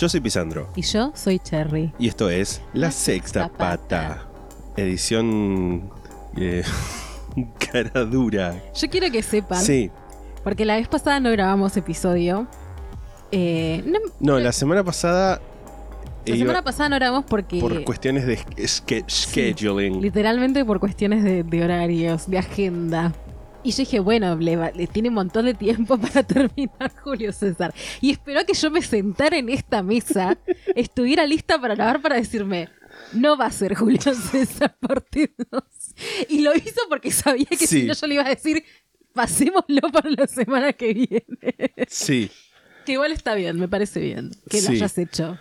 Yo soy Pisandro Y yo soy Cherry. y esto es La Sexta Pata, edición eh, cara dura. Yo quiero que sepan, Sí, porque la vez pasada no grabamos episodio. Eh, no- no, la semana pasada la eh, semana iba pasada no grabamos porque por cuestiones de ske- scheduling. literalmente por cuestiones de, de horarios, de agenda. Y yo dije, bueno, le, le tiene un montón de tiempo para terminar Julio César. Y esperó a que yo me sentara en esta mesa, estuviera lista para grabar para decirme, no va a ser Julio César parte 2. Y lo hizo porque sabía que Sí. si no yo le iba a decir, pasémoslo para la semana que viene. Sí, que igual está bien, me parece bien que lo hayas hecho.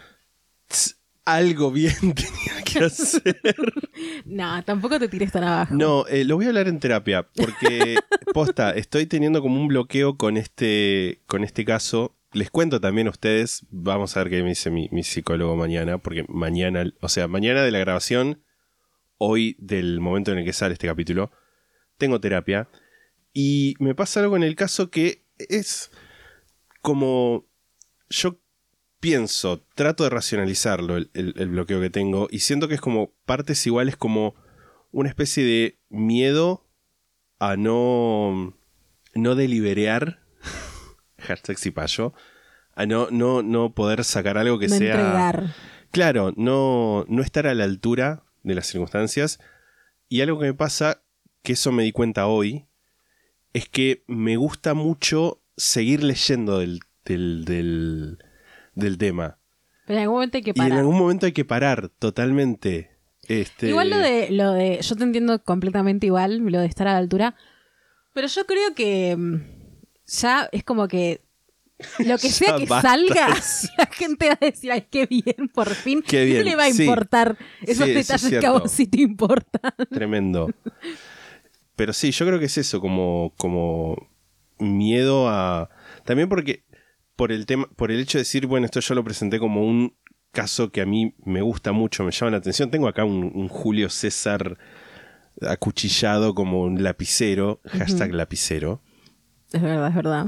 Algo bien tenía que hacer. No, tampoco te tires tan abajo. No, eh, lo voy a hablar en terapia porque, posta, estoy teniendo como un bloqueo con este, con este caso. Les cuento también a ustedes, vamos a ver qué me dice mi, mi psicólogo mañana, porque mañana, o sea, mañana de la grabación, hoy del momento en el que sale este capítulo, tengo terapia. Y me pasa algo en el caso que es como yo pienso, trato de racionalizarlo, el, el- el bloqueo que tengo, y siento que es como partes iguales como una especie de miedo a no, no deliberear, hashtag cipayo, a no, no, no poder sacar algo que no sea... entregar. Claro, no, no estar a la altura de las circunstancias. Y algo que me pasa, que eso me di cuenta hoy, es que me gusta mucho seguir leyendo del, del, del, del tema. Pero en algún momento hay que Y en parar. algún momento hay que parar totalmente. Este, Igual lo de, lo de. Yo te entiendo completamente igual, lo de estar a la altura. Pero yo creo que mm, ya es como que. Lo que sea que basta. salga, la gente va a decir, ay, qué bien, por fin. Qué bien, No le va a sí. importar esos Sí, eso es detalles que a vos sí te importan. Tremendo. Pero sí, yo creo que es eso, como, como miedo a. También porque. Por el tema. Por el hecho de decir, bueno, esto yo lo presenté como un caso que a mí me gusta mucho, me llama la atención. Tengo acá un, un Julio César acuchillado como un lapicero. Hashtag lapicero. Es verdad, es verdad.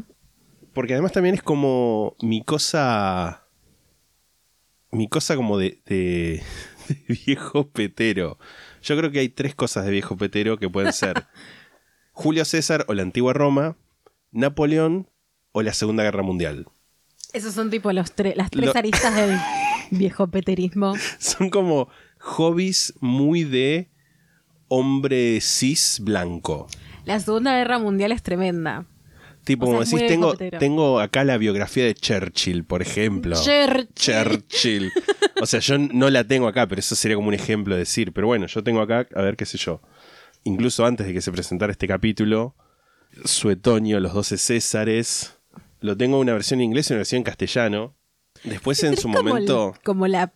Porque además también es como mi cosa. Mi cosa como de, de, de viejo petero. Yo creo que hay tres cosas de viejo petero que pueden ser Julio César o la antigua Roma, Napoleón o la Segunda Guerra Mundial. Esos son tipo los tre- las tres Lo- aristas del viejo peterismo. Son como hobbies muy de hombre cis blanco. La Segunda Guerra Mundial es tremenda. Tipo, O sea, como decís, tengo, tengo acá la biografía de Churchill, por ejemplo. Churchill. Churchill. O sea, yo no la tengo acá, pero eso sería como un ejemplo de decir. Pero bueno, yo tengo acá, a ver qué sé yo. Incluso antes de que se presentara este capítulo, Suetonio, los 12 Césares. Lo tengo una versión en inglés y una versión en castellano. Después en su como momento. el- como la,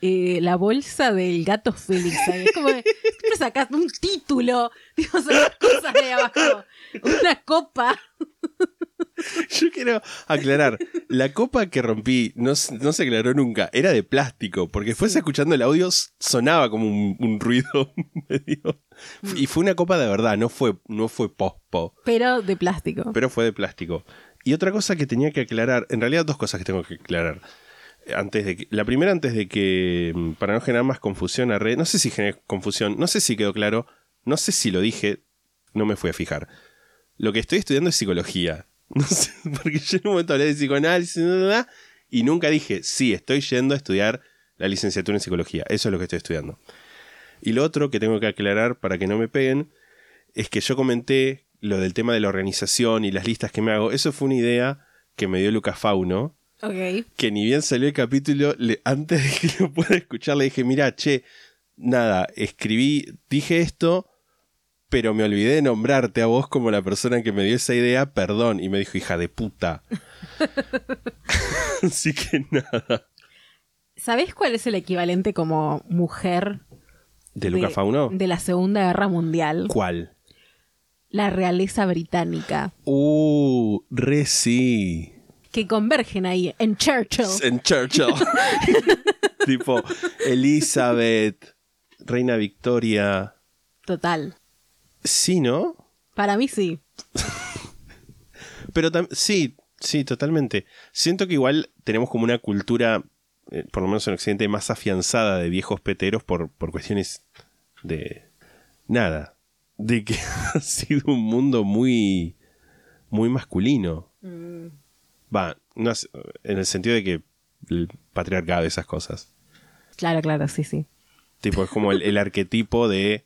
eh, la bolsa del gato Félix. ¿sabes? Es como que siempre sacas un título. Digo, sacas cosas de abajo. Una copa. Yo quiero aclarar, la copa que rompí no, no se aclaró nunca, era de plástico, porque después escuchando el audio sonaba como un, un ruido medio... Y fue una copa de verdad, no fue, no fue pospo, Pero de plástico. pero fue de plástico. Y otra cosa que tenía que aclarar, en realidad dos cosas que tengo que aclarar. Antes de que, la primera antes de que, mm, para no generar más confusión a red, no sé si generé confusión, no sé si quedó claro, no sé si lo dije, no me fui a fijar. Lo que estoy estudiando es psicología. No sé, porque yo en un momento hablé de psicoanálisis y nunca dije, sí, estoy yendo a estudiar la licenciatura en psicología. Eso es lo que estoy estudiando. Y lo otro que tengo que aclarar para que no me peguen es que yo comenté lo del tema de la organización y las listas que me hago. Eso fue una idea que me dio Lucas Fauno, Ok. que ni bien salió el capítulo, le- antes de que lo pueda escuchar, le dije, mira, che, nada, escribí, dije esto, pero me olvidé de nombrarte a vos como la persona que me dio esa idea, perdón. Y me dijo, hija de puta. Así que nada. ¿Sabés cuál es el equivalente como mujer ¿De Luca Fauno? de la Segunda Guerra Mundial? ¿Cuál? La realeza británica. Uh, re sí. Que convergen ahí en Churchill. En Churchill. tipo, Elizabeth, Reina Victoria. Total. Sí, ¿no? Para mí sí. Pero sí, sí, totalmente. Siento que igual tenemos como una cultura, eh, por lo menos en Occidente, más afianzada de viejos peteros por, por cuestiones de nada. De que ha sido un mundo muy, muy masculino. Va, no en el sentido de que el patriarcado y esas cosas. Claro, claro, sí, sí. Tipo, es como el, el arquetipo de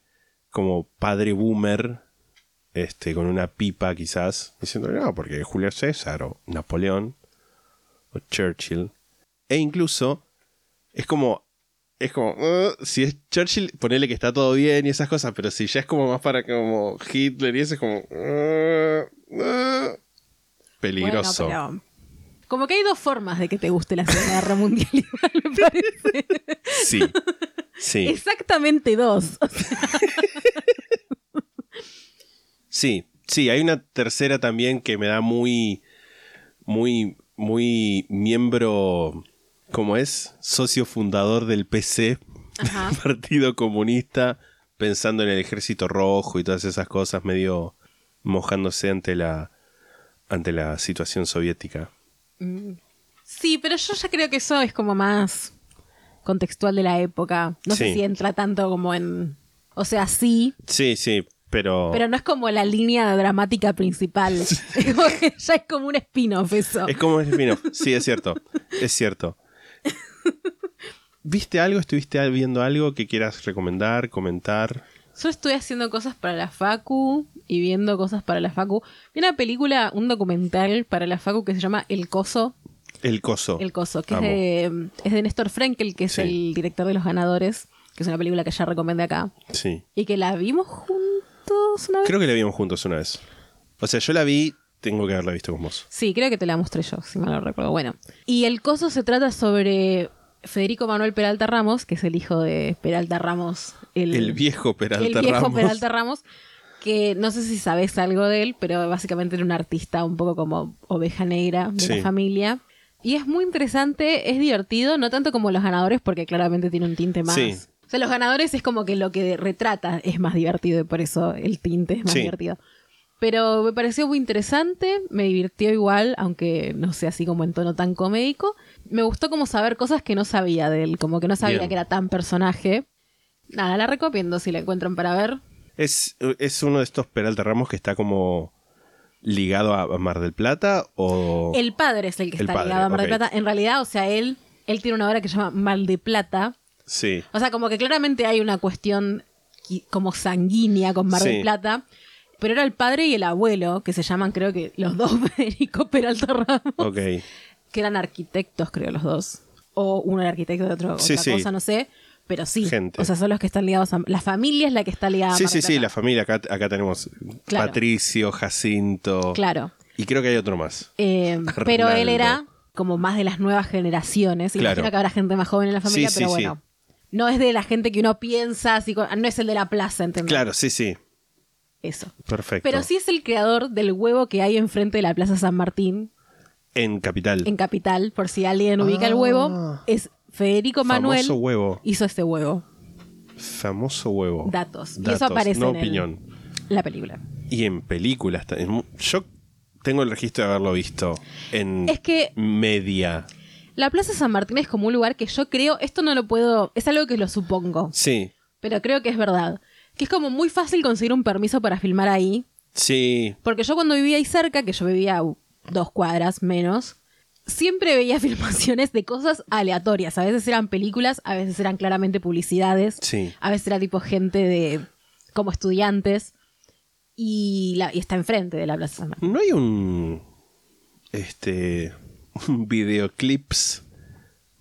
como padre boomer, este, con una pipa quizás, diciendo, no, porque Julio César o Napoleón o Churchill. E incluso es como, es como, "Uh, si es Churchill, ponele que está todo bien y esas cosas, pero si ya es como más para como Hitler y eso es como... "Uh, uh", peligroso. Bueno, pero como que hay dos formas de que te guste la Segunda Guerra Mundial, igual, me parece. Sí, sí. Exactamente dos. O sea, Sí, sí, hay una tercera también que me da muy, muy, muy miembro, ¿cómo es? Socio fundador del PC, Ajá. Partido Comunista, pensando en el Ejército Rojo y todas esas cosas, medio mojándose ante la, ante la situación soviética. Sí, pero yo ya creo que eso es como más contextual de la época. No sé Sí. si entra tanto como en... O sea, sí, Sí, sí, pero... pero no es como la línea dramática principal. Es como que ya es como un spin-off eso. Es como un spin-off. Sí, es cierto. Es cierto. ¿Viste algo? ¿Estuviste viendo algo que quieras recomendar, comentar? Yo estoy haciendo cosas para la Facu y viendo cosas para la Facu. Vi una película, un documental para la Facu que se llama El Coso. El coso. El Coso, que es de, es de Néstor Frenkel, que es Sí. el director de Los Ganadores, que es una película que ya recomendé acá. Sí. Y que la vimos juntos una vez. Creo que la vimos juntos una vez. O sea, yo la vi, tengo que haberla visto con vos. Sí, creo que te la mostré yo, si mal no recuerdo. Bueno, y el coso se trata sobre Federico Manuel Peralta Ramos, que es el hijo de Peralta Ramos. El, El viejo Peralta el viejo Ramos. Peralta Ramos, que no sé si sabes algo de él, pero básicamente era un artista un poco como oveja negra de Sí. la familia. Y es muy interesante, es divertido, no tanto como los ganadores, porque claramente tiene un tinte más. Sí. O sea, los ganadores es como que lo que retrata es más divertido y por eso el tinte es más Sí. divertido. Pero me pareció muy interesante, me divirtió igual, aunque no sea así como en tono tan comédico. Me gustó como saber cosas que no sabía de él, como que no sabía Bien. que era tan personaje. Nada, la recomiendo si la encuentran para ver. ¿Es, ¿Es uno de estos Peralta Ramos que está como ligado a Mar del Plata o...? El padre es el que El está padre, ligado a Mar del. Plata. En realidad, o sea, él, él tiene una obra que se llama Mal de Plata. Sí. O sea, como que claramente hay una cuestión como sanguínea con Mar Sí. del Plata. Pero era el padre y el abuelo, que se llaman creo que los dos Federico Peralta Ramos. Ok. que eran arquitectos, creo, los dos. O uno era arquitecto de otro, Sí, otra sí. cosa, no sé. Pero sí. Gente. O sea, son los que están ligados a. La familia es la que está ligada Sí, a sí, sí, la familia. Acá, acá tenemos Claro. Patricio, Jacinto. Claro. Y creo que hay otro más. Eh, pero él era como más de las nuevas generaciones. Claro. Imagino que habrá gente más joven en la familia, pero bueno. No es de la gente que uno piensa, así, no es el de la plaza, ¿entendés? Claro, sí, sí. Eso. Perfecto. Pero sí es el creador del huevo que hay enfrente de la Plaza San Martín, En Capital. en Capital, por si alguien ubica el huevo. Es Federico Manuel Ah. Famoso huevo. hizo este huevo. Famoso huevo. Datos. Y Datos, eso aparece no en el- opinión. La película. Y en películas. Yo tengo el registro de haberlo visto en Es que- media. La Plaza San Martín es como un lugar que yo creo, esto no lo puedo, es algo que lo supongo, Sí, pero creo que es verdad. Que es como muy fácil conseguir un permiso para filmar ahí. sí. Porque yo cuando vivía ahí cerca, que yo vivía a dos cuadras menos, siempre veía filmaciones de cosas aleatorias. A veces eran películas, a veces eran claramente publicidades, Sí. a veces era tipo gente de como estudiantes. Y, la, y está enfrente de la Plaza San Martín. ¿No hay un. Este. Un videoclips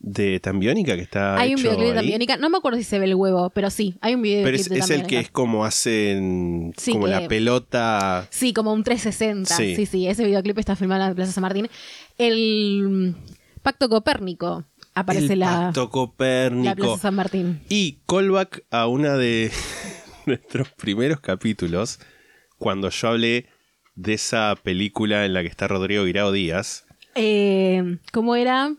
de Tambiónica que está hay un videoclip de. Tambiónica. No me acuerdo si se ve el huevo, pero sí, hay un videoclip Pero es, de es el que es como hacen Sí, como que- la pelota. Sí, como un 360. Sí. Sí. sí, Ese videoclip está filmado en la Plaza San Martín. El Pacto Copérnico aparece el la, Pacto la Copérnico. Plaza San Martín. Y callback a una de nuestros primeros capítulos, cuando yo hablé de esa película en la que está Rodrigo Guirao Díaz. Eh, ¿Cómo era?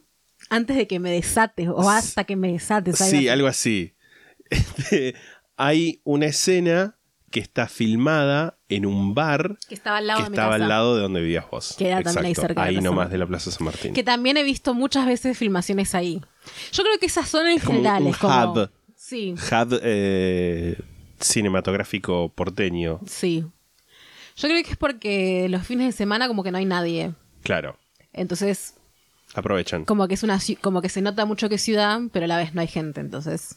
Antes de que me desates o hasta que me desates. Sí, así. algo así. Este, hay una escena que está filmada en un bar Que estaba al lado que de mi estaba casa. al lado de donde vivías vos. Queda también ahí cerca Ahí nomás de la Plaza San Martín. Que también he visto muchas veces filmaciones ahí. Yo creo que esas son en como un general. como- hub. Sí, Hub eh, cinematográfico porteño. sí. Yo creo que es porque los fines de semana como que no hay nadie. Claro, Entonces, aprovechan. como que es una como que se nota mucho que es ciudad, pero a la vez no hay gente, entonces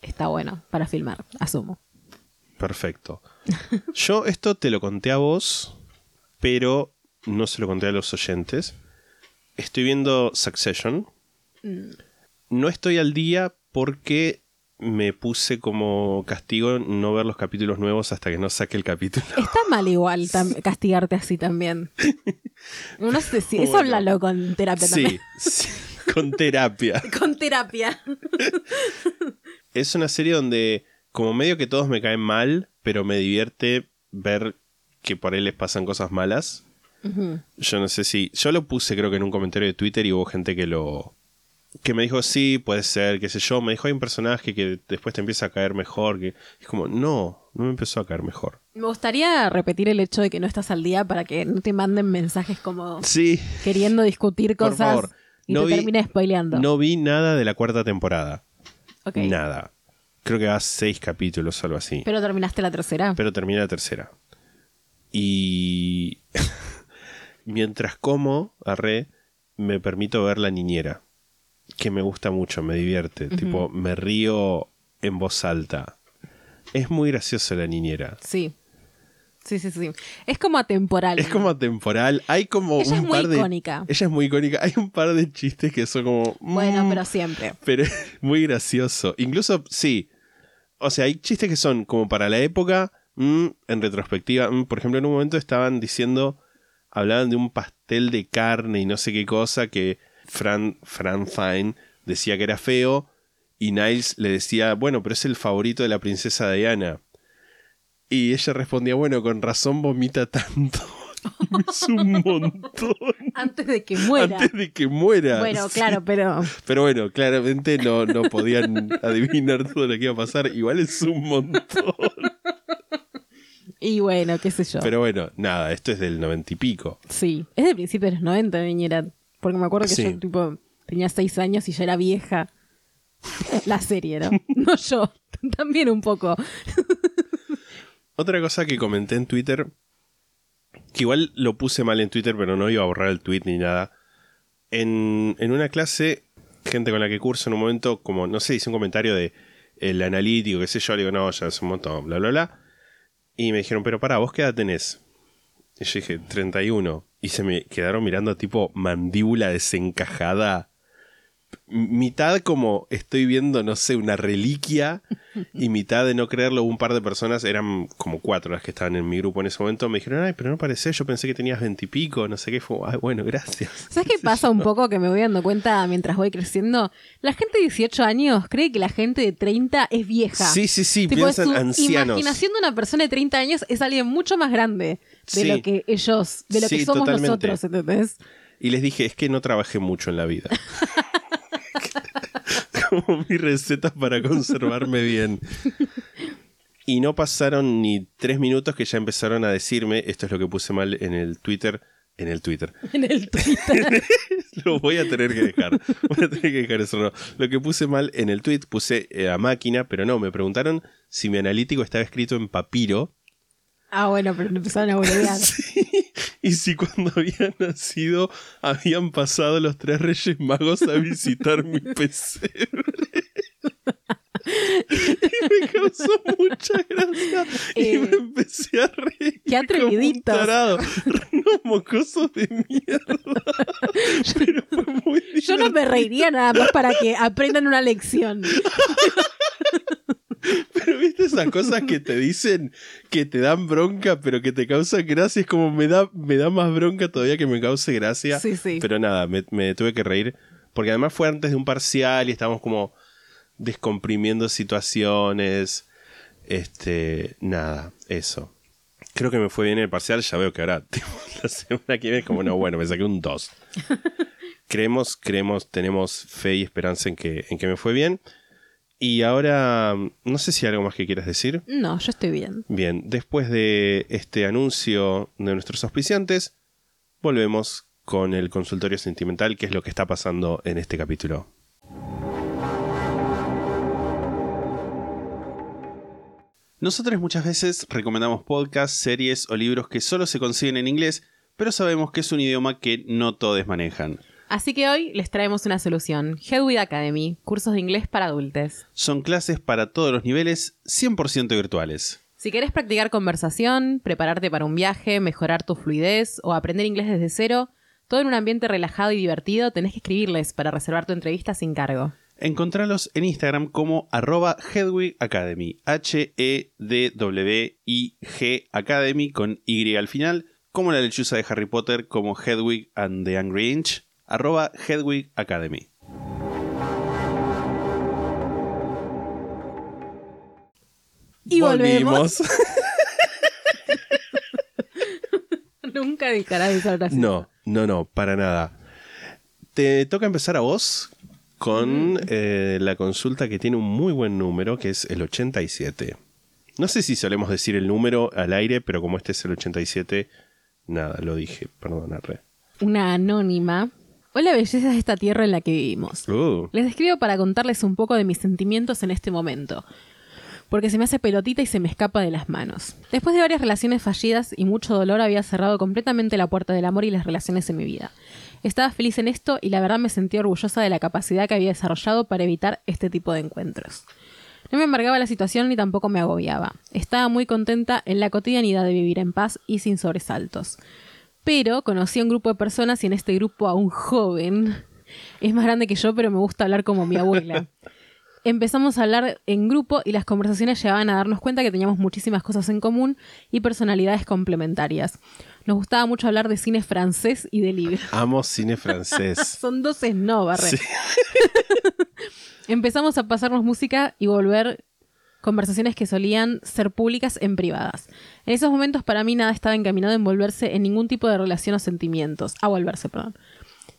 está bueno para filmar, asumo. Perfecto. Yo esto te lo conté a vos, pero no se lo conté a los oyentes. Estoy viendo Succession. Mm. No estoy al día porque me puse como castigo no ver los capítulos nuevos hasta que no saque el capítulo. Está mal igual castigarte así también. No sé si eso Bueno. háblalo con terapia Sí, también. sí, con terapia. Con terapia. Es una serie donde como medio que todos me caen mal, pero me divierte ver que por ahí les pasan cosas malas. Yo no sé si. Yo lo puse, creo que en un comentario de Twitter y hubo gente que lo. Que me dijo, sí, puede ser, qué sé yo. Me dijo, hay un personaje que después te empieza a caer mejor. Que... Es como, no, no me empezó a caer mejor. Me gustaría repetir el hecho de que no estás al día para que no te manden mensajes como Sí. queriendo discutir Por cosas favor, y no te vi- termines spoileando. No vi nada de la cuarta temporada. Ok. Nada. Creo que va seis capítulos algo así. Pero terminaste la tercera. pero terminé la tercera. Y mientras como, arre, me permito ver la niñera, que me gusta mucho, me divierte, tipo, me río en voz alta. Es muy graciosa la niñera. Sí. Sí, sí, sí. Es como atemporal. Es como atemporal, hay como Ella un es muy par de icónica. Ella es muy icónica, hay un par de chistes que son como Bueno, mm, pero siempre. pero es muy gracioso. Incluso, sí. O sea, hay chistes que son como para la época, mm, en retrospectiva. mm, por ejemplo, en un momento estaban diciendo, hablaban de un pastel de carne y no sé qué cosa que Fran, Fran Fine decía que era feo y Niles le decía, bueno, pero es el favorito de la princesa Diana. Y ella respondía, bueno, con razón vomita tanto. es un montón. Antes de que muera. Antes de que muera. Bueno, Sí. claro, pero Pero bueno, claramente no, no podían adivinar todo lo que iba a pasar. Igual es un montón. y bueno, qué sé yo. Pero bueno, nada, esto es del noventa y pico. Sí, es de principios de los 90, niñera. Porque me acuerdo que Sí. yo tipo tenía seis años y ya era vieja. La serie, ¿no? No yo, también un poco. Otra cosa que comenté en Twitter, que igual lo puse mal en Twitter, pero no iba a borrar el tweet ni nada. En, en una clase, gente con la que curso en un momento, como, no sé, hice un comentario de el analítico, qué sé yo, le digo, no, ya es un montón, bla, bla, bla. Y me dijeron, pero para, ¿vos qué edad tenés? Y yo dije, 31. Y se me quedaron mirando tipo mandíbula desencajada. Mitad como estoy viendo, no sé, una reliquia. Y mitad de no creerlo, un par de personas, eran como cuatro las que estaban en mi grupo en ese momento. Me dijeron, ay, pero no parece, yo pensé que tenías veintipico, no sé qué. Fue, ay, bueno, gracias. ¿Sabes qué pasa un poco que me voy dando cuenta mientras voy creciendo? La gente de 18 años cree que la gente de 30 es vieja. Sí, sí, sí, Tipo, piensan su ancianos. imaginación de una persona de 30 años es alguien mucho más grande de Sí. lo que ellos, de lo Sí, que somos totalmente. nosotros, ¿entendés? Y les dije, es que no trabajé mucho en la vida. Como mi receta para conservarme bien. Y no pasaron ni tres minutos que ya empezaron a decirme, esto es lo que puse mal en el Twitter, en el Twitter. En el Twitter. Lo voy a tener que dejar. Voy a tener que dejar eso. No. Lo que puse mal en el tweet puse eh, a máquina, pero no, me preguntaron si mi analítico estaba escrito en papiro ah, bueno, pero empezaron a boludear. y si cuando había nacido habían pasado los tres reyes magos a visitar mi pesebre. y me causó mucha gracia y Eh, me empecé a reír. qué atreviditos. Unos mocosos de mierda. Pero fue muy Yo no me reiría nada más para que aprendan una lección. Pero viste esas cosas que te dicen que te dan bronca, pero que te causan gracia. Es como me da, me da más bronca todavía que me cause gracia. Sí, sí. Pero nada, me, me tuve que reír. Porque además fue antes de un parcial y estábamos como descomprimiendo situaciones. Este, nada, eso. Creo que me fue bien el parcial, ya veo que ahora la semana que viene es como, no, bueno, me saqué un 2. creemos, creemos, tenemos fe y esperanza en que, en que me fue bien. Y ahora, no sé si hay algo más que quieras decir. No, yo estoy bien. Bien, después de este anuncio de nuestros auspiciantes, volvemos con el consultorio sentimental, que es lo que está pasando en este capítulo. Nosotros muchas veces recomendamos podcasts, series o libros que solo se consiguen en inglés, pero sabemos que es un idioma que no todos manejan. Así que hoy les traemos una solución. Headway Academy, cursos de inglés para adultos. Son clases para todos los niveles, 100% virtuales. Si querés practicar conversación, prepararte para un viaje, mejorar tu fluidez o aprender inglés desde cero, todo en un ambiente relajado y divertido, tenés que escribirles para reservar tu entrevista sin cargo. Encontralos en Instagram como arroba Hedwig Academy, H-E-D-W-I-G Academy con Y al final, como la lechuza de Harry Potter como Hedwig and the Angry Inch, arroba Hedwig Academy. Y volvemos. Nunca dejará de usar así. No, no, no, para nada. Te toca empezar a vos con eh, la consulta que tiene un muy buen número, que es el 87. No sé si solemos decir el número al aire, pero como este es el 87, nada, lo dije, perdonarle. Una anónima. Hola bellezas de esta tierra en la que vivimos. Uh, Les escribo para contarles un poco de mis sentimientos en este momento, porque se me hace pelotita y se me escapa de las manos. Después de varias relaciones fallidas y mucho dolor había cerrado completamente la puerta del amor y las relaciones en mi vida. Estaba feliz en esto y la verdad me sentí orgullosa de la capacidad que había desarrollado para evitar este tipo de encuentros. No me amargaba la situación ni tampoco me agobiaba. Estaba muy contenta en la cotidianidad de vivir en paz y sin sobresaltos. Pero conocí a un grupo de personas y en este grupo a un joven. Es más grande que yo, pero me gusta hablar como mi abuela. Empezamos a hablar en grupo y las conversaciones llevaban a darnos cuenta que teníamos muchísimas cosas en común y personalidades complementarias. Nos gustaba mucho hablar de cine francés y de libros. amo cine francés. Son dos no. Sí. Empezamos a pasarnos música y volver conversaciones que solían ser públicas en privadas. En esos momentos para mí nada estaba encaminado a envolverse en ningún tipo de relación o sentimientos. A volverse, perdón.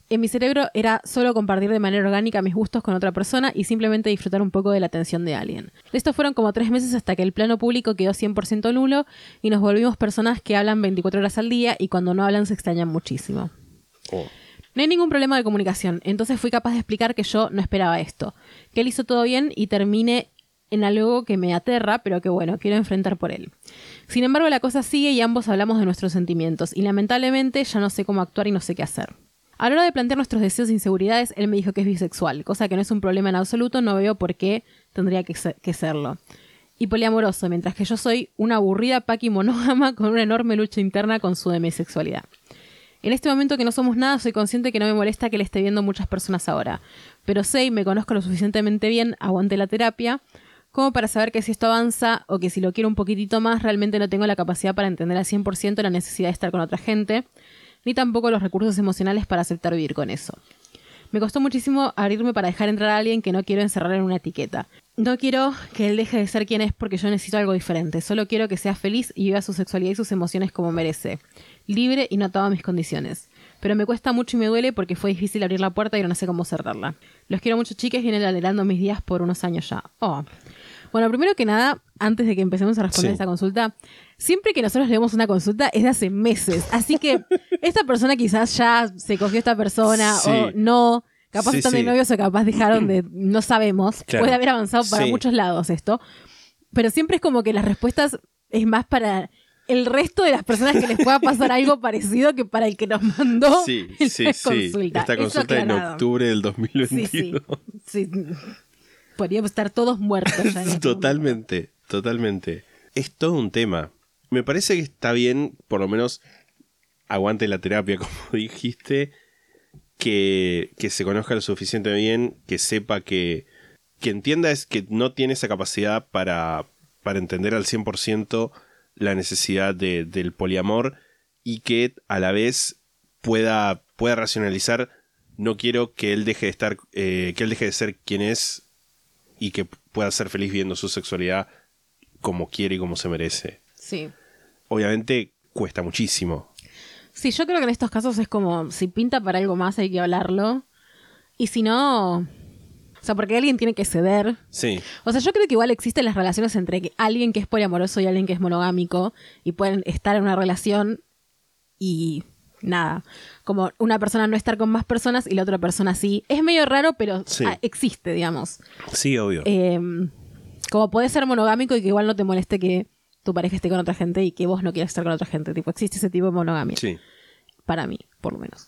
En mi cerebro era solo compartir de manera orgánica mis gustos con otra persona y simplemente disfrutar un poco de la atención de alguien. De esto fueron como tres meses hasta que el plano público quedó 100% nulo y nos volvimos personas que hablan 24 horas al día y cuando no hablan se extrañan muchísimo. Oh. No hay ningún problema de comunicación, entonces fui capaz de explicar que yo no esperaba esto, que él hizo todo bien y termine en algo que me aterra, pero que bueno, quiero enfrentar por él. Sin embargo, la cosa sigue y ambos hablamos de nuestros sentimientos, y lamentablemente ya no sé cómo actuar y no sé qué hacer. A la hora de plantear nuestros deseos e inseguridades, él me dijo que es bisexual, cosa que no es un problema en absoluto, no veo por qué tendría que, ser- que serlo. Y poliamoroso, mientras que yo soy una aburrida paqui monógama con una enorme lucha interna con su demisexualidad. En este momento que no somos nada, soy consciente que no me molesta que le esté viendo muchas personas ahora. Pero sé y me conozco lo suficientemente bien, aguante la terapia, como para saber que si esto avanza o que si lo quiero un poquitito más, realmente no tengo la capacidad para entender al 100% la necesidad de estar con otra gente, ni tampoco los recursos emocionales para aceptar vivir con eso. Me costó muchísimo abrirme para dejar entrar a alguien que no quiero encerrar en una etiqueta. No quiero que él deje de ser quien es porque yo necesito algo diferente. Solo quiero que sea feliz y viva su sexualidad y sus emociones como merece. Libre y no atado a mis condiciones. Pero me cuesta mucho y me duele porque fue difícil abrir la puerta y no sé cómo cerrarla. Los quiero mucho, chiques, vienen alegrando mis días por unos años ya. Oh. Bueno, primero que nada, antes de que empecemos a responder Sí. esta consulta, siempre que nosotros leemos una consulta es de hace meses. Así que esta persona quizás ya se cogió esta persona Sí. o no. Capaz Sí, están de sí. novios o capaz dejaron de. No sabemos. Claro. Puede haber avanzado para Sí. muchos lados esto. Pero siempre es como que las respuestas es más para el resto de las personas que les pueda pasar algo parecido que para el que nos mandó Sí, la sí, sí. consulta. Esta Eso consulta en octubre del Sí, sí, 2022. sí. Podríamos estar todos muertos ya en Totalmente, totalmente. Es todo un tema. Me parece que está bien, por lo menos, aguante la terapia, como dijiste, que, que se conozca lo suficiente bien, que sepa que, que entienda es que no tiene esa capacidad para, para entender al 100% la necesidad de- del poliamor y que a la vez pueda, pueda racionalizar no quiero que él deje de estar eh, que él deje de ser quien es y que pueda ser feliz viendo su sexualidad como quiere y como se merece Sí. obviamente cuesta muchísimo Sí, yo creo que en estos casos es como, si pinta para algo más hay que hablarlo. Y si no... O sea, porque alguien tiene que ceder. sí O sea, yo creo que igual existen las relaciones entre alguien que es poliamoroso y alguien que es monogámico. Y pueden estar en una relación y nada. Como una persona no estar con más personas y la otra persona sí. Es medio raro, pero Sí. ah, existe, digamos. sí obvio Eh, como puede ser monogámico y que igual no te moleste que tu pareja esté con otra gente y que vos no quieras estar con otra gente. Tipo, existe ese tipo de monogamia. sí Para mí, por lo menos.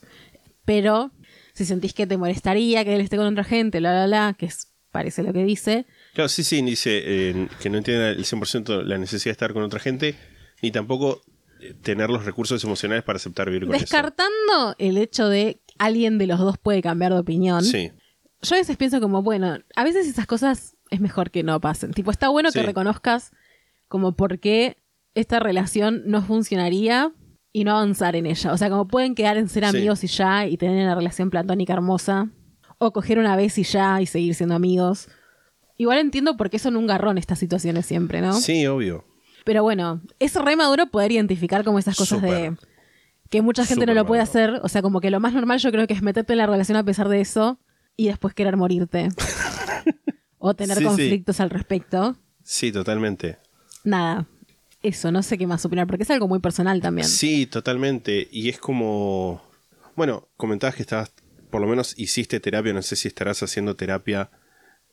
Pero si sentís que te molestaría que él esté con otra gente, la, la, la, que es, parece lo que dice, Claro, sí, sí, dice eh, que no entiende el 100% la necesidad de estar con otra gente, ni tampoco tener los recursos emocionales para aceptar vivir con descartando el hecho de alguien de los dos puede cambiar de opinión. Sí, yo a veces pienso como, bueno, a veces esas cosas es mejor que no pasen. Tipo, está bueno que reconozcas como por qué esta relación no funcionaría y no avanzar en ella. O sea, como pueden quedar en ser Sí. amigos y ya y tener una relación platónica hermosa. O coger una vez y ya y seguir siendo amigos. Igual entiendo por qué son un garrón estas situaciones siempre, ¿no? sí, obvio. Pero bueno, es re maduro poder identificar como esas cosas de que mucha gente no lo puede maduro. hacer. O sea, como que lo más normal yo creo que es meterte en la relación a pesar de eso y después querer morirte. o tener Sí, sí. conflictos al respecto. Sí, totalmente. Nada. Eso, no sé qué más opinar, porque es algo muy personal también. Sí, totalmente. Y es como. Bueno, comentabas que estabas. Por lo menos hiciste terapia. No sé si estarás haciendo terapia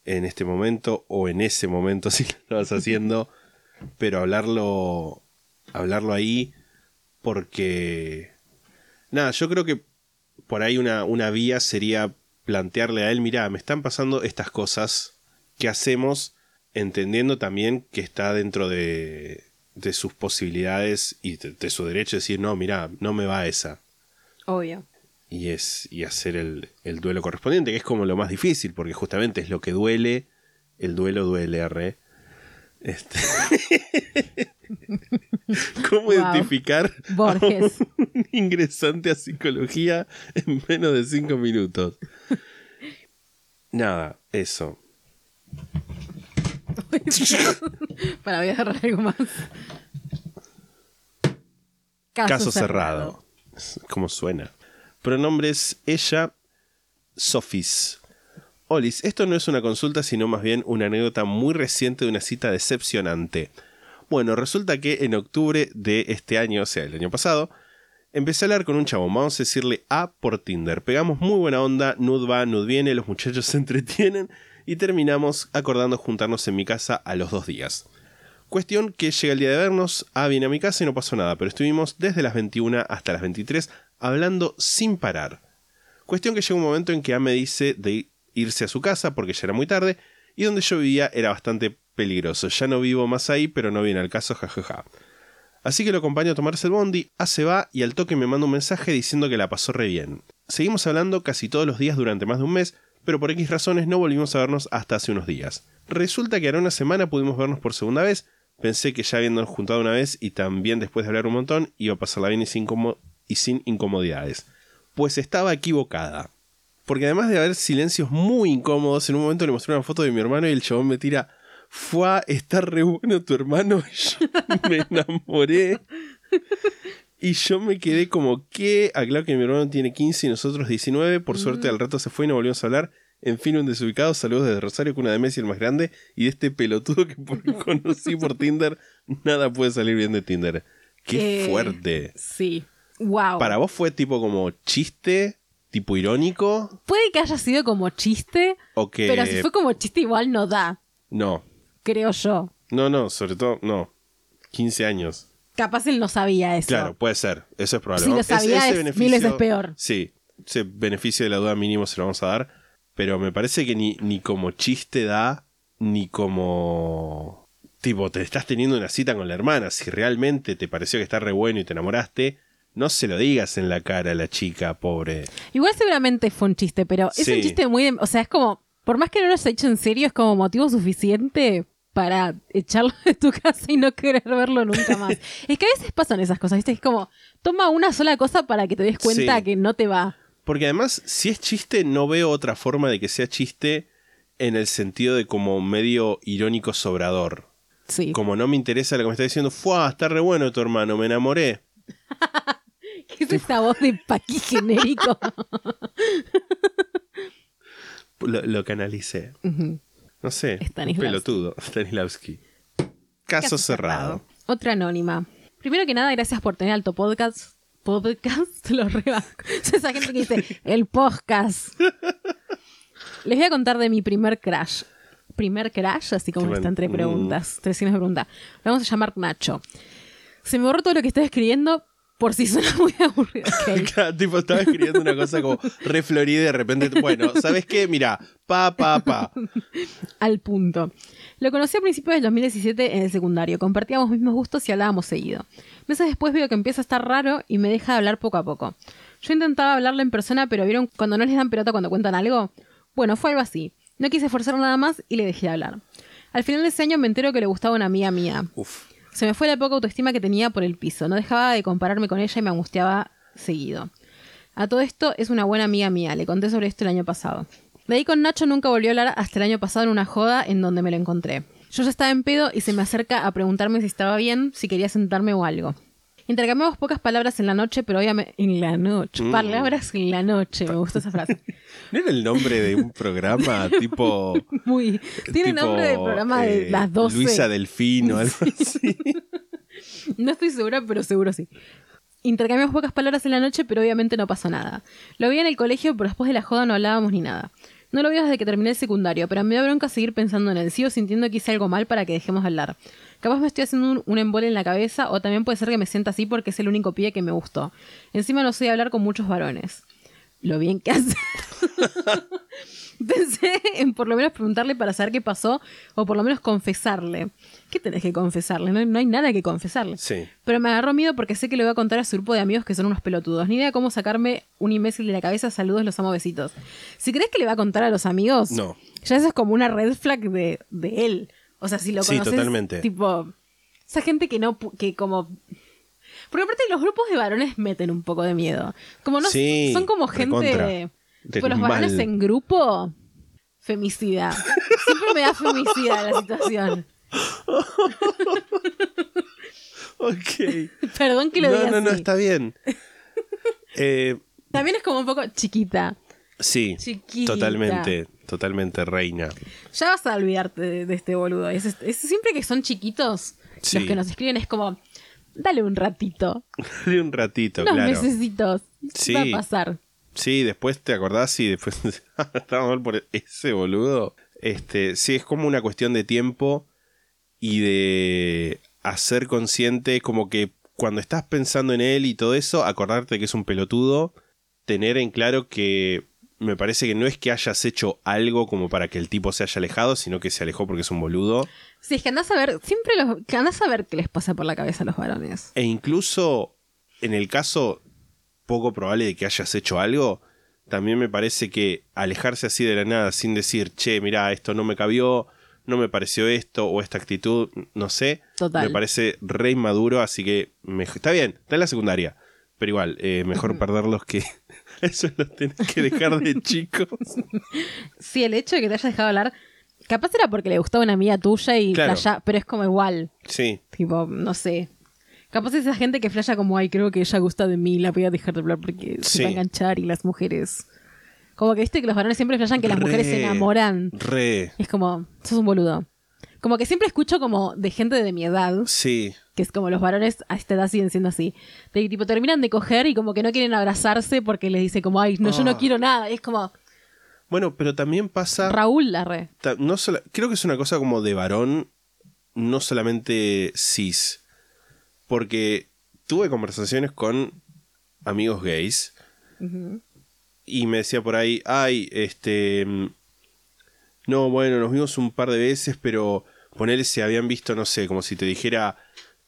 en este momento o en ese momento si lo vas haciendo. Pero hablarlo. Hablarlo ahí. Porque. Nada, yo creo que por ahí una, una vía sería plantearle a él: mira, me están pasando estas cosas. ¿Qué hacemos? Entendiendo también que está dentro de, de sus posibilidades y de, de su derecho de decir, no, mira, no me va esa. Obvio. Y es y hacer el, el duelo correspondiente, que es como lo más difícil, porque justamente es lo que duele. El duelo duele, arre. Este... ¿Cómo Wow. identificar Borges. a un ingresante a psicología en menos de cinco minutos? Nada, eso. Para voy a agarrar algo más. Caso, cerrado. ¿Cómo suena? Pronombres ella, Sofis. Olis, esto no es una consulta, sino más bien una anécdota muy reciente de una cita decepcionante. Bueno, resulta que en octubre de este año, o sea, el año pasado, empecé a hablar con un chabón, vamos a decirle A por Tinder. Pegamos muy buena onda, nud va, nud viene, los muchachos se entretienen y terminamos acordando juntarnos en mi casa a los dos días. Cuestión que llega el día de vernos, A viene a mi casa y no pasó nada, pero estuvimos desde las 21 hasta las 23 hablando sin parar. Cuestión que llega un momento en que A me dice de irse a su casa porque ya era muy tarde y donde yo vivía era bastante peligroso. Ya no vivo más ahí, pero no viene al caso, jajaja. Así que lo acompaño a tomarse el bondi, A se va y al toque me manda un mensaje diciendo que la pasó re bien. Seguimos hablando casi todos los días durante más de un mes, pero por X razones no volvimos a vernos hasta hace unos días. Resulta que ahora una semana pudimos vernos por segunda vez, pensé que ya habiéndonos juntado una vez y también después de hablar un montón iba a pasarla bien sin, y sin incomodidades. Pues estaba equivocada. Porque además de haber silencios muy incómodos, en un momento le mostré una foto de mi hermano y el chabón me tira, fue está re bueno tu hermano. Y yo me enamoré. Y yo me quedé como que, aclaro que mi hermano tiene 15 y nosotros 19. Por suerte al rato se fue y no volvimos a hablar. En fin, un desubicado. Saludos desde Rosario, cuna de Messi, el más grande. Y de este pelotudo que por- conocí por Tinder. Nada puede salir bien de Tinder. Qué Eh, fuerte. Sí. Wow. Para vos fue tipo como chiste, tipo irónico. Puede que haya sido como chiste, O que. pero si fue como chiste igual no da, No. creo yo. No, no, sobre todo, no. 15 años. Capaz él no sabía eso. Claro, puede ser. Eso es probable. Si lo sabía, ese es mil veces peor. Sí, ese beneficio de la duda mínimo se lo vamos a dar. Pero me parece que ni, ni como chiste da, ni como. Tipo, te estás teniendo una cita con la hermana. Si realmente te pareció que está re bueno y te enamoraste, no se lo digas en la cara a la chica, pobre. Igual seguramente fue un chiste, pero es Sí. un chiste muy... de- o sea, es como... Por más que no lo hayas hecho en serio, es como motivo suficiente para echarlo de tu casa y no querer verlo nunca más. es que a veces pasan esas cosas, ¿viste? Es como, toma una sola cosa para que te des cuenta Sí. que no te va. Porque además, si es chiste, no veo otra forma de que sea chiste en el sentido de como medio irónico sobrador. Sí. Como no me interesa lo que me está diciendo, ¡fuah! Está re bueno tu hermano, me enamoré. ¿Qué es esa voz de paqui genérico? Lo, lo canalicé. No sé, un pelotudo. Stanislavski. Caso, cerrado. Otra anónima. Primero que nada, gracias por tener alto podcast. Podcast, lo rebajo. Esa gente que dice, el podcast. Les voy a contar de mi primer crash. Primer crash, así como Qué está entre preguntas. Tres signos de pregunta. Lo vamos a llamar Nacho. Se me borró todo lo que estoy escribiendo por si suena muy aburrido. Ok. Cada tipo estaba escribiendo una cosa como re florida y de repente, bueno, ¿sabes qué? Mira, pa, pa, pa. al punto. Lo conocí a principios del 2017 en el secundario. Compartíamos mismos gustos y hablábamos seguido. Meses después veo que empieza a estar raro y me deja de hablar poco a poco. Yo intentaba hablarle en persona, pero ¿vieron cuando no les dan pelota cuando cuentan algo? Bueno, fue algo así. No quise forzar nada más y le dejé de hablar. Al final de ese año me entero que le gustaba una amiga mía. Uf. Se me fue la poca autoestima que tenía por el piso. No dejaba de compararme con ella y me angustiaba seguido. A todo esto es una buena amiga mía. Le conté sobre esto el año pasado. De ahí con Nacho nunca volvió a hablar hasta el año pasado en una joda en donde me lo encontré. Yo ya estaba en pedo y se me acerca a preguntarme si estaba bien, si quería sentarme o algo. Intercambiamos pocas palabras en la noche, pero obviamente... En la noche. Mm. Palabras en la noche. Me gusta esa frase. ¿No era el nombre de un programa tipo... Muy... Tiene tipo, nombre de programa de eh, las 12. Luisa Delfino, algo así. No estoy segura, pero seguro sí. Intercambiamos pocas palabras en la noche, pero obviamente no pasó nada. Lo vi en el colegio, pero después de la joda no hablábamos ni nada. No lo veo desde que terminé el secundario, pero me da bronca seguir pensando en él. Sigo sintiendo que hice algo mal para que dejemos de hablar. Capaz me estoy haciendo un, un embole en la cabeza, o también puede ser que me sienta así porque es el único pibe que me gustó. Encima no sé hablar con muchos varones. Lo bien que hace. Pensé en por lo menos preguntarle para saber qué pasó, o por lo menos confesarle. ¿Qué tenés que confesarle? No, hay- no hay nada que confesarle. Sí. Pero me agarró miedo porque sé que le voy a contar a su grupo de amigos que son unos pelotudos. Ni idea cómo sacarme un imbécil de la cabeza. Saludos, los amo, besitos. Si crees que le va a contar a los amigos, No. ya eso es como una red flag de, de él. O sea, si lo Sí, conoces, totalmente. tipo, esa gente que no, que como... Porque aparte los grupos de varones meten un poco de miedo. Como no, Sí, son como gente... tipo, los varones en grupo, femicida. Siempre me da femicida la situación. Ok. Perdón que lo no, diga no, no, así. está bien. Eh, También es como un poco chiquita. sí, Chiquita. totalmente, totalmente reina. Ya vas a olvidarte de, de este boludo. Es, es- siempre que son chiquitos, Sí. los que nos escriben es como, dale un ratito, De un ratito, unos claro. mesecitos. Sí. Va a pasar. Sí, después te acordás y después estaba mal por ese boludo. Este, sí, es como una cuestión de tiempo y de hacer consciente como que cuando estás pensando en él y todo eso, acordarte que es un pelotudo, tener en claro que me parece que no es que hayas hecho algo como para que el tipo se haya alejado, sino que se alejó porque es un boludo. Sí, es que andás a ver, siempre los, que andás a ver qué les pasa por la cabeza a los varones. E incluso en el caso poco probable de que hayas hecho algo, también me parece que alejarse así de la nada sin decir, che, mira, esto no me cabió, no me pareció esto o esta actitud, no sé, Total. me parece re inmaduro, así que me- está bien, está en la secundaria, pero igual, eh, mejor perderlos que eso lo tenés que dejar de chicos. Sí, el hecho de que te haya dejado hablar, capaz era porque le gustaba una amiga tuya y Claro. pero es como igual. Sí, Tipo, no sé. Capaz es esa gente que flasha como, ay, creo que ella gusta de mí, la voy a dejar de hablar porque se va a enganchar y las mujeres. Como que viste que los varones siempre flashan que las mujeres se enamoran. Re, Es como, sos un boludo. Como que siempre escucho como de gente de mi edad, sí, que es como los varones a esta edad siguen siendo así. De tipo terminan de coger y como que no quieren abrazarse porque les dice como, ay, no, yo no Ah. quiero nada. Y es como, Bueno, pero también pasa... Raúl la re. ta- no creo que es una cosa como de varón, no solamente cis. Porque tuve conversaciones con amigos gays y me decía por ahí, ay, este... mm, No, bueno, nos vimos un par de veces, pero ponerle se habían visto, no sé, como si te dijera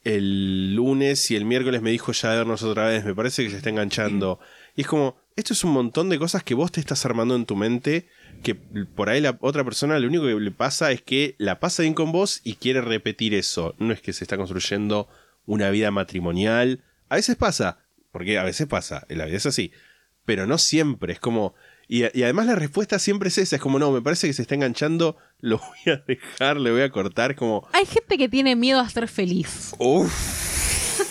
el lunes y el miércoles me dijo ya vernos otra vez, me parece que se está enganchando. Y es como, esto es un montón de cosas que vos te estás armando en tu mente, que por ahí la otra persona lo único que le pasa es que la pasa bien con vos y quiere repetir eso. No es que se está construyendo una vida matrimonial. A veces pasa, porque a veces pasa, la vida es así. Pero no siempre, es como... Y, y además la respuesta siempre es esa, es como, no, me parece que se está enganchando, lo voy a dejar, le voy a cortar, como... Hay gente que tiene miedo a ser feliz. Uff.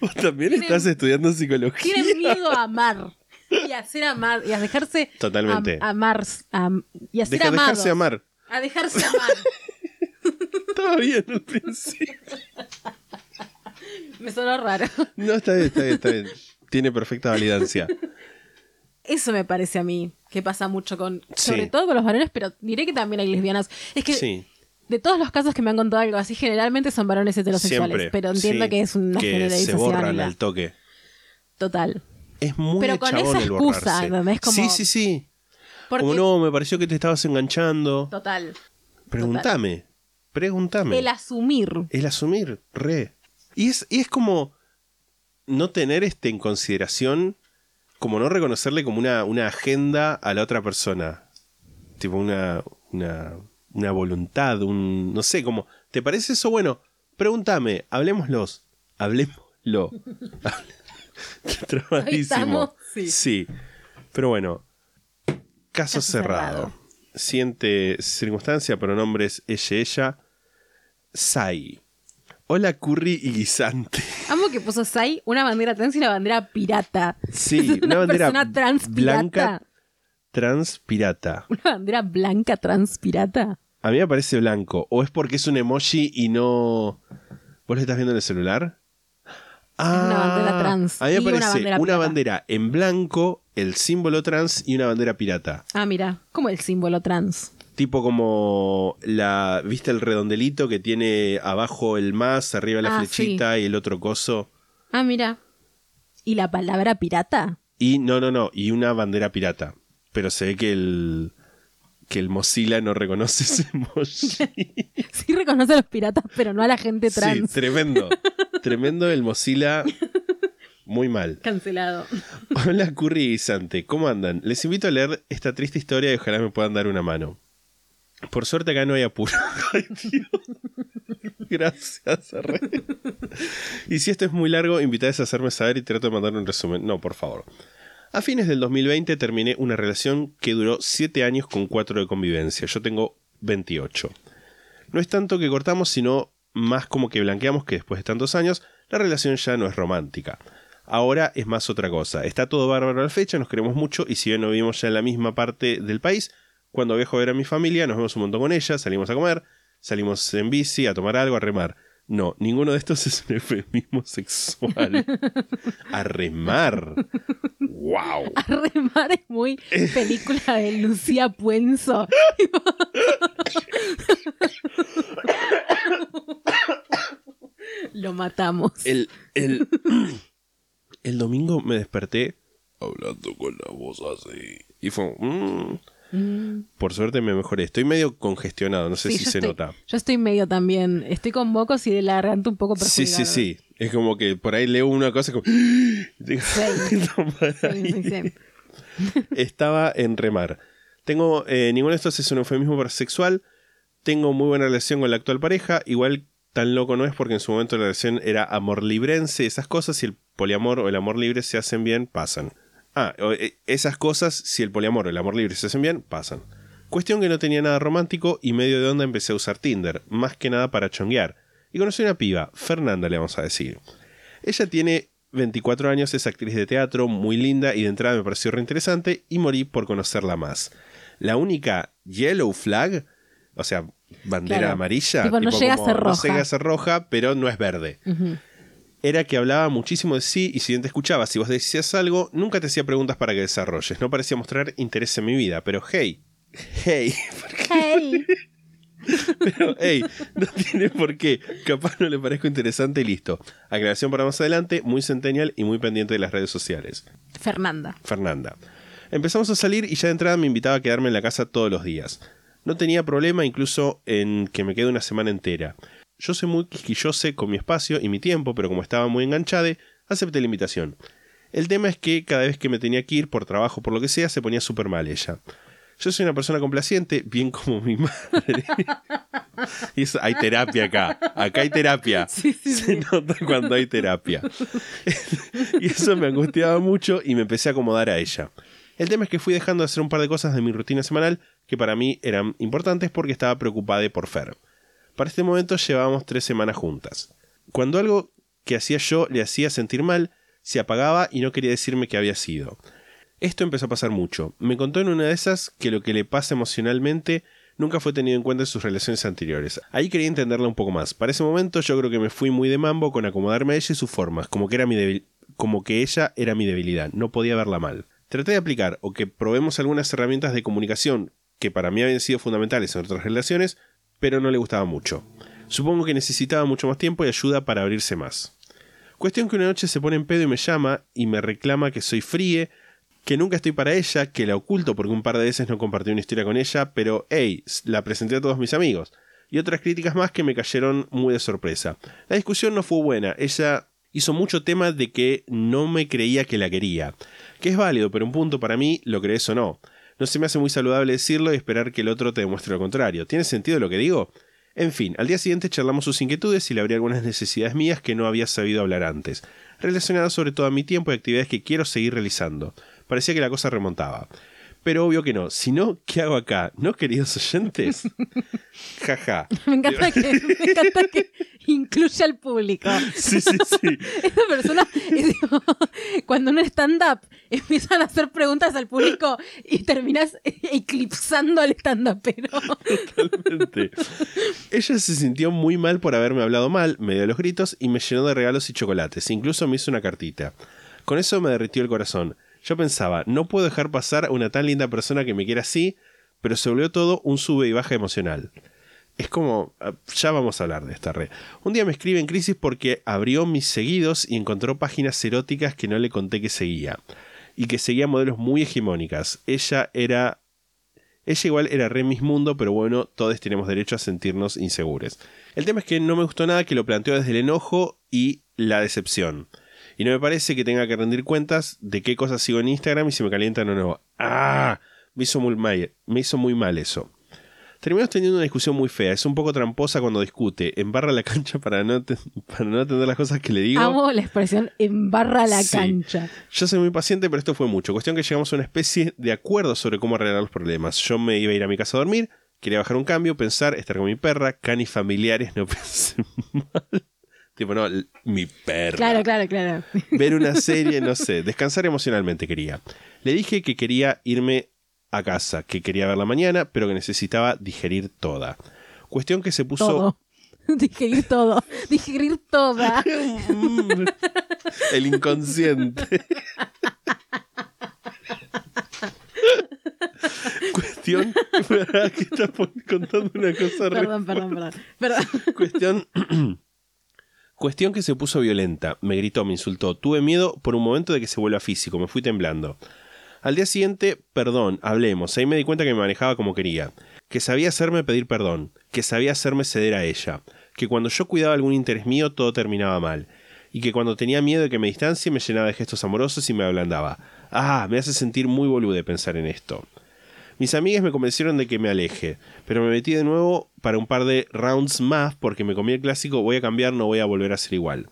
Vos también Tienen- estás estudiando psicología. Tienen miedo a amar. Y a ser amar. Y a dejarse Totalmente. am- amar. am- y a ser Deja- amados. dejarse amar. A dejarse amar. Estaba bien al principio. Me sonó raro. No, está bien, está bien, está bien. Tiene perfecta validancia. Eso me parece a mí que pasa mucho con, Sí. sobre todo con los varones, pero diré que también hay lesbianas. Es que Sí. de todos los casos que me han contado algo así, generalmente son varones heterosexuales, Siempre. pero entiendo sí, que es una que se generalización. borran y la- al toque. Total. Es muy Pero con esa excusa, borrarse. ¿entendés? Como- Sí, sí, sí. Porque, Como no, me pareció que te estabas enganchando. Total. Pregúntame. Pregúntame. El asumir. El asumir, re. Y es, y es como no tener este en consideración, como no reconocerle como una, una agenda a la otra persona. Tipo una, una, una voluntad, un. No sé, como. ¿Te parece eso? Bueno, pregúntame, hablemoslos. Hablemoslo. Trabadísimo. estamos, sí. Sí. Pero bueno. Caso, Caso cerrado. cerrado. Siguiente circunstancia, pronombres ella, ella. Sai. Hola, curry y guisante. Amo que puso Sai una bandera trans y una bandera pirata. Sí, Es una bandera persona trans blanca pirata. trans pirata. Una bandera blanca trans pirata. A mí me parece blanco. ¿O es porque es un emoji y no. ¿Vos lo estás viendo en el celular? Ah, una bandera trans A mí me y una parece bandera una bandera en blanco, el símbolo trans y una bandera pirata. Ah, mira, como el símbolo trans. Tipo como la. ¿Viste el redondelito que tiene abajo el más, arriba la Ah, flechita y el otro coso? Ah, mira. ¿Y la palabra pirata? Y no, no, no, y una bandera pirata. Pero se ve que el. que el Mozilla no reconoce ese emoji. Sí reconoce a los piratas, pero no a la gente Sí, trans. tremendo. tremendo el Mozilla. Muy mal. Cancelado. Hola Curry y Guisante, ¿cómo andan? Les invito a leer esta triste historia y ojalá me puedan dar una mano. Por suerte acá no hay apuro. Gracias, arre. Y si esto es muy largo, invitades a hacerme saber y trato de mandar un resumen. No, por favor. A fines del 2020 terminé una relación que duró 7 años con 4 de convivencia. Yo tengo 28. No es tanto que cortamos, sino más como que blanqueamos que después de tantos años, la relación ya no es romántica. Ahora es más otra cosa. Está todo bárbaro a la fecha, nos queremos mucho y si bien no vivimos ya en la misma parte del país, cuando viajo a ver a mi familia nos vemos un montón con ella, salimos a comer, salimos en bici, a tomar algo, a remar. No, ninguno de estos es un eufemismo sexual. A remar. ¡Wow! Remar es muy película de Lucía Puenzo. Lo matamos. El, el, el domingo me desperté hablando con la voz así. Y fue. Mm. Por suerte me mejoré. Estoy medio congestionado, no sé Sí, si se estoy- nota. Yo estoy medio también. Estoy con mocos y de la garganta un poco Sí, perjudicada. sí, sí. Es como que por ahí leo una cosa como. Digo, "Toma Sí, ahí". sí, sí. Estaba en remar. Tengo. eh, ninguno de estos es un eufemismo para sexual. Tengo muy buena relación con la actual pareja. Igual tan loco no es porque en su momento la relación era amor librense, esas cosas. Si el poliamor o el amor libre se hacen bien, pasan. Ah, eh, esas cosas, si el poliamor o el amor libre se hacen bien, pasan. Cuestión que no tenía nada romántico y medio de onda empecé a usar Tinder, más que nada para chonguear. Y conocí una piba, Fernanda le vamos a decir. Ella tiene 24 años, es actriz de teatro, muy linda y de entrada me pareció reinteresante y morí por conocerla más. La única yellow flag, o sea, bandera Claro. amarilla, Tipo, no llega a ser no roja. llega a ser roja, pero no es verde. Era que hablaba muchísimo de sí y si bien te escuchaba, si vos decías algo, nunca te hacía preguntas para que desarrolles. No parecía mostrar interés en mi vida, pero hey, hey, Hey. pero hey, no tiene por qué. Capaz no le parezco interesante y listo. Aclaración para más adelante, muy centennial y muy pendiente de las redes sociales. Fernanda. Fernanda. Empezamos a salir y ya de entrada me invitaba a quedarme en la casa todos los días. No tenía problema incluso en que me quede una semana entera. Yo soy muy quisquilloso con mi espacio y mi tiempo, pero como estaba muy enganchada, acepté la invitación. El tema es que cada vez que me tenía que ir por trabajo por lo que sea, se ponía súper mal ella. Yo soy una persona complaciente, bien como mi madre. y eso, hay terapia acá. Acá hay terapia. Se nota cuando hay terapia. y eso me angustiaba mucho y me empecé a acomodar a ella. El tema es que fui dejando de hacer un par de cosas de mi rutina semanal que para mí eran importantes porque estaba preocupada por Fer. Para este momento llevábamos tres semanas juntas. Cuando algo que hacía yo le hacía sentir mal, se apagaba y no quería decirme qué había sido. Esto empezó a pasar mucho. Me contó en una de esas que lo que le pasa emocionalmente nunca fue tenido en cuenta en sus relaciones anteriores. Ahí quería entenderla un poco más. Para ese momento yo creo que me fui muy de mambo con acomodarme a ella y sus formas, como que, era mi como que ella era mi debilidad, no podía verla mal. Traté de aplicar o que probemos algunas herramientas de comunicación que para mí habían sido fundamentales en otras relaciones, pero no le gustaba mucho. Supongo que necesitaba mucho más tiempo y ayuda para abrirse más. Cuestión que una noche se pone en pedo y me llama y me reclama que soy fríe, que nunca estoy para ella, que la oculto porque un par de veces no compartí una historia con ella, pero hey, la presenté a todos mis amigos. Y otras críticas más que me cayeron muy de sorpresa. La discusión no fue buena, ella hizo mucho tema de que no me creía que la quería. Que es válido, pero un punto para mí, lo crees o no. No se me hace muy saludable decirlo y esperar que el otro te demuestre lo contrario. ¿Tiene sentido lo que digo? En fin, al día siguiente charlamos sus inquietudes y le abrí algunas necesidades mías que no había sabido hablar antes, relacionadas sobre todo a mi tiempo y actividades que quiero seguir realizando. Parecía que la cosa remontaba. Pero obvio que no. Si no, ¿qué hago acá? ¿No, queridos oyentes? Jaja. Me encanta que, me encanta que incluya al público. Sí, sí, sí. Esta persona, es cuando en un stand-up empiezan a hacer preguntas al público y terminas eclipsando al stand-upero. Totalmente. Ella se sintió muy mal por haberme hablado mal, me dio los gritos y me llenó de regalos y chocolates. Incluso me hizo una cartita. Con eso me derritió el corazón. Yo pensaba, no puedo dejar pasar a una tan linda persona que me quiera así, pero se volvió todo un sube y baja emocional. Es como, ah, ya vamos a hablar de esta red. Un día me escribe en crisis porque abrió mis seguidos y encontró páginas eróticas que no le conté que seguía. Y que seguía modelos muy hegemónicas. Ella era... Ella igual era re mis mundo, pero bueno, todos tenemos derecho a sentirnos inseguros. El tema es que no me gustó nada que lo planteó desde el enojo y la decepción. Y no me parece que tenga que rendir cuentas de qué cosas sigo en Instagram y si me calientan o no. ¡Ah! Me hizo muy mal, me hizo muy mal eso. Terminamos teniendo una discusión muy fea. Es un poco tramposa cuando discute. Embarra la cancha para no, para no atender las cosas que le digo. Amo la expresión embarra la Sí. cancha. Yo soy muy paciente, pero esto fue mucho. Cuestión que llegamos a una especie de acuerdo sobre cómo arreglar los problemas. Yo me iba a ir a mi casa a dormir, quería bajar un cambio, pensar, estar con mi perra, canis familiares, no pensé mal. Tipo, no, mi perra. Claro, claro, claro. Ver una serie, no sé, descansar emocionalmente quería. Le dije que quería irme a casa, que quería verla mañana, pero que necesitaba digerir toda. Cuestión que se puso Todo. Digerir todo. Digerir toda. El inconsciente. Cuestión que estás contando una cosa re Perdón, perdón, perdón. Perdón. Cuestión. Cuestión que se puso violenta. Me gritó, me insultó. Tuve miedo por un momento de que se vuelva físico. Me fui temblando. Al día siguiente, perdón, hablemos. Ahí me di cuenta que me manejaba como quería. Que sabía hacerme pedir perdón. Que sabía hacerme ceder a ella. Que cuando yo cuidaba algún interés mío, todo terminaba mal. Y que cuando tenía miedo de que me distancie, me llenaba de gestos amorosos y me ablandaba. Ah, me hace sentir muy bolude pensar en esto. Mis amigas me convencieron de que me aleje, pero me metí de nuevo para un par de rounds más porque me comí el clásico voy a cambiar, no voy a volver a ser igual.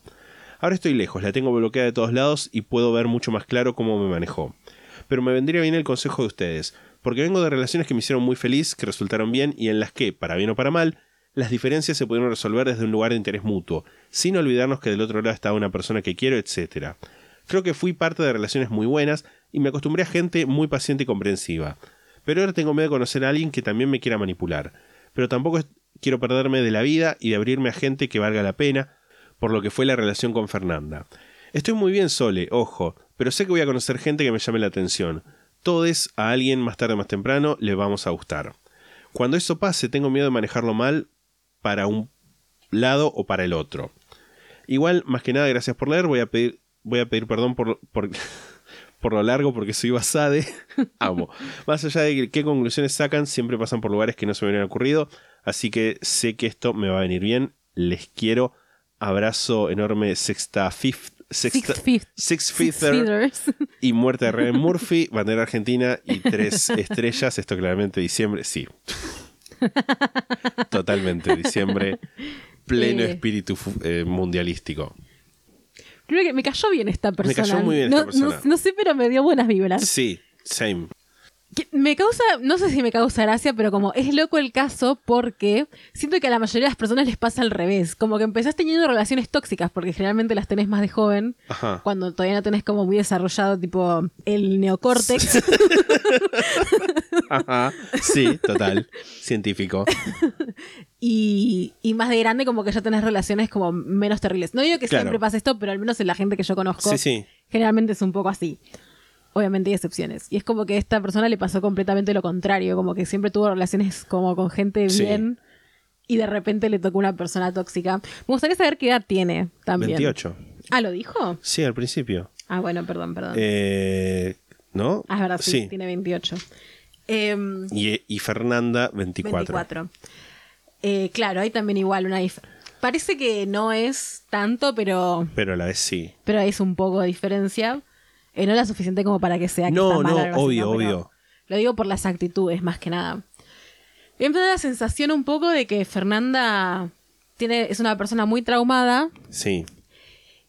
Ahora estoy lejos, la tengo bloqueada de todos lados y puedo ver mucho más claro cómo me manejó. Pero me vendría bien el consejo de ustedes, porque vengo de relaciones que me hicieron muy feliz, que resultaron bien y en las que, para bien o para mal, las diferencias se pudieron resolver desde un lugar de interés mutuo, sin olvidarnos que del otro lado estaba una persona que quiero, etc. Creo que fui parte de relaciones muy buenas y me acostumbré a gente muy paciente y comprensiva. Pero ahora tengo miedo de conocer a alguien que también me quiera manipular. Pero tampoco quiero perderme de la vida y de abrirme a gente que valga la pena, por lo que fue la relación con Fernanda. Estoy muy bien sole, ojo, pero sé que voy a conocer gente que me llame la atención. Todes a alguien más tarde o más temprano le vamos a gustar. Cuando eso pase, tengo miedo de manejarlo mal para un lado o para el otro. Igual, más que nada, gracias por leer. Voy a pedir, voy a pedir perdón por, por lo largo porque soy basade. Amo. Más allá de qué conclusiones sacan, siempre pasan por lugares que no se me hubieran ocurrido. Así que sé que esto me va a venir bien. Les quiero. Abrazo enorme. Sexta Fifth. Sexta, Six fifth- Six Six y muerte de Ryan Murphy, bandera argentina y tres estrellas. Esto claramente diciembre, sí. Totalmente, diciembre, pleno Eh. espíritu eh, mundialístico. Creo que me cayó bien esta persona. cayó muy bien no, esta persona. No, no sé, pero me dio buenas vibras. Sí, same. Que Me causa, no sé si me causa gracia, pero como es loco el caso porque siento que a la mayoría de las personas les pasa al revés. Como que empezás teniendo relaciones tóxicas, porque generalmente las tenés más de joven, Ajá. cuando todavía no tenés como muy desarrollado tipo el neocórtex. Ajá. Sí, total. Científico. y, y más de grande como que ya tenés relaciones como menos terribles. No digo que Claro. siempre pase esto, pero al menos en la gente que yo conozco, Sí, sí. generalmente es un poco así. Obviamente hay excepciones. Y es como que a esta persona le pasó completamente lo contrario, como que siempre tuvo relaciones como con gente Sí. bien y de repente le tocó una persona tóxica. Me gustaría saber qué edad tiene también. 28. Ah, ¿lo dijo? Sí, al principio. Ah, bueno, perdón, perdón. Eh, ¿No? ah, es verdad, sí, tiene 28. Em, Y, y Fernanda, 24. 24. Eh, claro, hay también igual una dif- Parece que no es tanto, pero, Pero a la vez sí. pero es un poco de diferencia. Eh, no la suficiente como para que sea que No, está mal, no, así, obvio, obvio. Lo digo por las actitudes, más que nada. Me da la sensación un poco de que Fernanda tiene, es una persona muy traumada. Sí.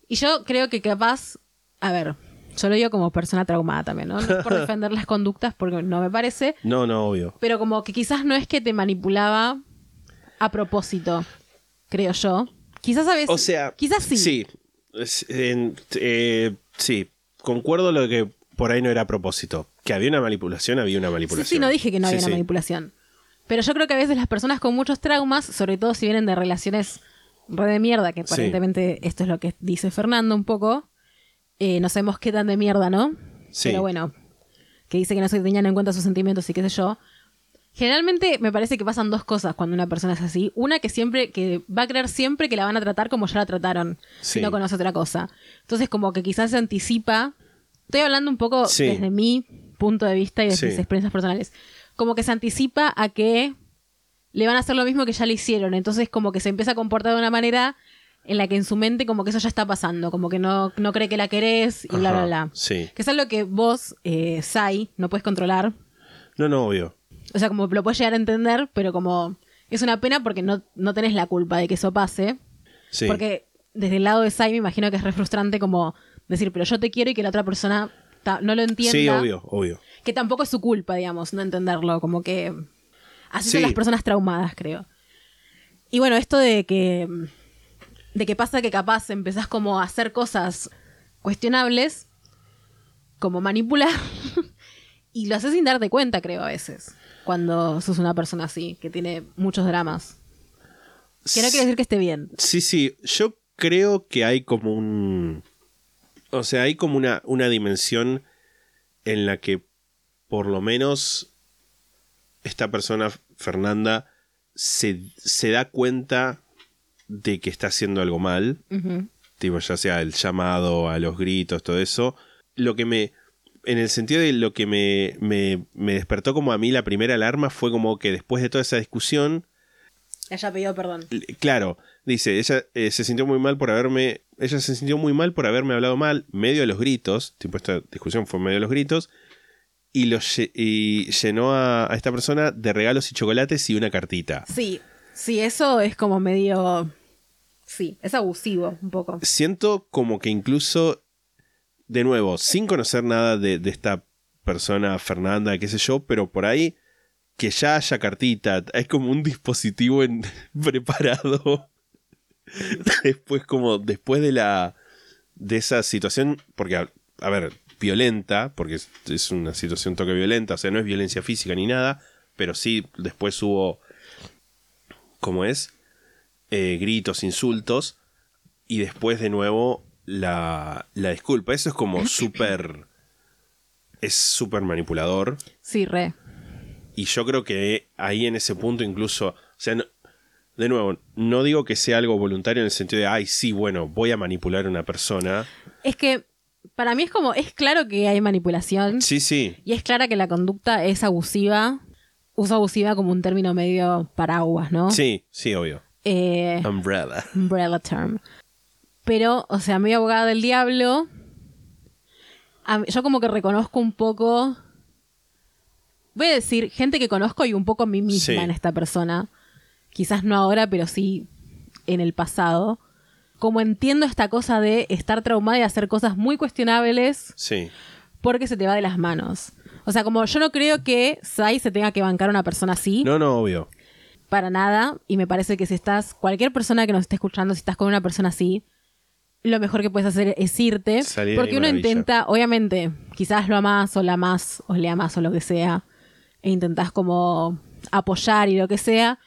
Y yo creo que capaz. A ver, yo lo digo como persona traumada también, ¿no? No es por defender las conductas, porque no me parece. No, no, obvio. Pero como que quizás no es que te manipulaba a propósito, creo yo. Quizás a veces. O sea, Quizás sí. Sí. En- eh, sí, concuerdo lo que por ahí no era a propósito. Que había una manipulación, había una Sí, manipulación. sí, no dije que no Sí, había una sí. manipulación. Pero yo creo que a veces las personas con muchos traumas, sobre todo si vienen de relaciones re de mierda, que Sí. aparentemente esto es lo que dice Fernando un poco, eh, no sabemos qué tan de mierda, ¿no? Sí. Pero bueno, que dice que no se tenían en cuenta sus sentimientos y qué sé yo. Generalmente me parece que pasan dos cosas cuando una persona es así. Una que siempre, que va a creer siempre que la van a tratar como ya la trataron, Sí. no conoce otra cosa. Entonces como que quizás se anticipa. Estoy hablando un poco Sí. desde mi punto de vista y de Sí. mis experiencias personales. Como que se anticipa a que le van a hacer lo mismo que ya le hicieron. Entonces como que se empieza a comportar de una manera en la que en su mente como que eso ya está pasando. Como que no, no cree que la querés y bla, bla, bla. Sí. Que es algo que vos, eh, Sai, no puedes controlar. No, no, obvio. O sea, como lo puedes llegar a entender, pero como es una pena porque no, no tenés la culpa de que eso pase. Sí. Porque desde el lado de Sai me imagino que es re frustrante como decir, pero yo te quiero y que la otra persona no lo entienda. Sí, obvio, obvio. Que tampoco es su culpa, digamos, no entenderlo. Como que así son las personas traumadas, creo. Y bueno, esto de que de que pasa que capaz empezás como a hacer cosas cuestionables, como manipular, y lo haces sin darte cuenta, creo, a veces, cuando sos una persona así, que tiene muchos dramas. Que no quiere decir que esté bien. Sí, sí. Yo creo que hay como un. O sea, hay como una, una dimensión en la que por lo menos esta persona, Fernanda, se, se da cuenta de que está haciendo algo mal. Tipo ya sea el llamado a los gritos, todo eso, lo que me, en el sentido de lo que me, me, me despertó como a mí la primera alarma fue como que después de toda esa discusión, Ella pidió perdón. claro, dice, ella eh, se sintió muy mal por haberme, ella se sintió muy mal por haberme hablado mal, medio de los gritos, tipo esta discusión fue medio de los gritos, y, lo y llenó a, a esta persona de regalos y chocolates y una cartita. Sí, sí, eso es como medio... Sí, es abusivo un poco. siento como que incluso, de nuevo, sin conocer nada de, esta persona, Fernanda, qué sé yo, pero por ahí que ya haya cartita, es como un dispositivo en- preparado. después, como después de la de esa situación, porque a, ver, violenta, porque es, es una situación toque violenta, o sea, no es violencia física ni nada, pero sí después hubo, ¿cómo es? Eh, gritos, insultos, y después de nuevo la, la disculpa. Eso es como súper... Es súper manipulador. Sí, re. Y yo creo que ahí en ese punto incluso... O sea, no- de nuevo, no digo que sea algo voluntario en el sentido de, ay, sí, bueno, voy a manipular a una persona. Es que para mí es como, es claro que hay manipulación Sí, sí, y es clara que la conducta es abusiva. Uso abusiva como un término medio paraguas, ¿no? sí, sí, obvio. Eh, Umbrella. umbrella term. Pero, o sea, mi abogada del diablo. mí- yo como que reconozco un poco. Voy a decir, gente que conozco y un poco a mí misma Sí. en esta persona. Quizás no ahora, pero sí en el pasado. Como entiendo esta cosa de estar traumada y hacer cosas muy cuestionables Sí. porque se te va de las manos. O sea, como yo no creo que Sai se tenga que bancar a una persona así No, no, obvio. para nada. Y me parece que si estás, cualquier persona que nos esté escuchando, si estás con una persona así, lo mejor que puedes hacer es irte. Salir porque uno maravilla. intenta, obviamente, quizás lo amás o la amás o le amás o lo que sea. E intentás como apoyar y lo que sea.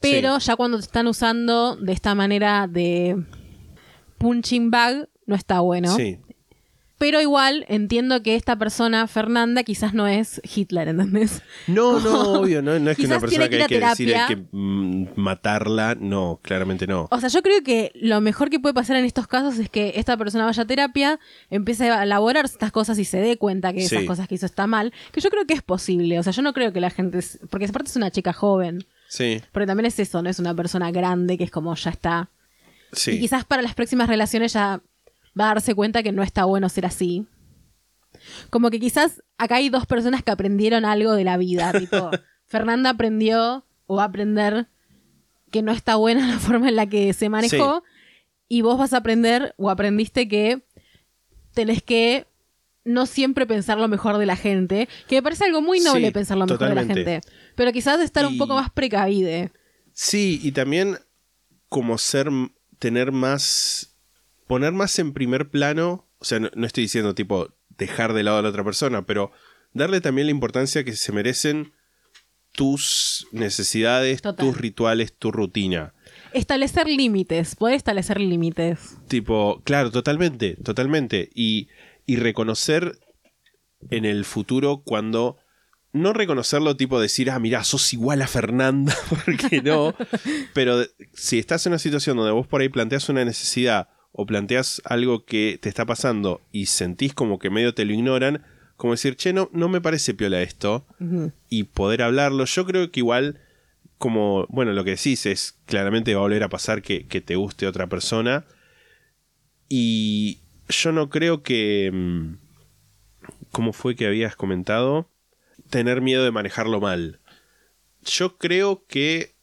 Pero ya cuando te están usando de esta manera de punching bag, no está bueno. Sí. Pero igual entiendo que esta persona, Fernanda, quizás no es Hitler, ¿entendés? No, no, obvio, no, no es que una persona que hay que decir hay que mm, matarla, no, claramente no. O sea, yo creo que lo mejor que puede pasar en estos casos es que esta persona vaya a terapia, empiece a elaborar estas cosas y se dé cuenta que esas Sí. cosas que hizo está mal. Que yo creo que es posible. O sea, yo no creo que la gente. Porque aparte es una chica joven. Sí, Porque también es eso, no es una persona grande que es como ya está. sí. Y quizás para las próximas relaciones ya va a darse cuenta que no está bueno ser así. Como que quizás acá hay dos personas que aprendieron algo de la vida. Tipo, Fernanda aprendió o va a aprender que no está buena la forma en la que se manejó. Y vos vas a aprender o aprendiste que tenés que no siempre pensar lo mejor de la gente. Que me parece algo muy noble Sí, pensar lo mejor de la gente. Pero quizás estar un poco más precavide. Sí, y también como ser, tener más, poner más en primer plano, o sea, no, no estoy diciendo tipo dejar de lado a la otra persona, pero darle también la importancia que se merecen tus necesidades, Total. tus rituales, tu rutina. Establecer límites, poder establecer límites. Tipo, claro, totalmente, totalmente. Y, y reconocer en el futuro cuando... No reconocerlo tipo decir, ah, mira, sos igual a Fernanda, porque no. Pero si estás en una situación donde vos por ahí planteas una necesidad o planteas algo que te está pasando y sentís como que medio te lo ignoran, como decir, che, no, no me parece piola esto, y poder hablarlo. Yo creo que igual, como, bueno, lo que decís es, claramente va a volver a pasar que, que te guste otra persona, y yo no creo que... mm, ¿Cómo fue que habías comentado? Tener miedo de manejarlo mal. Yo creo que,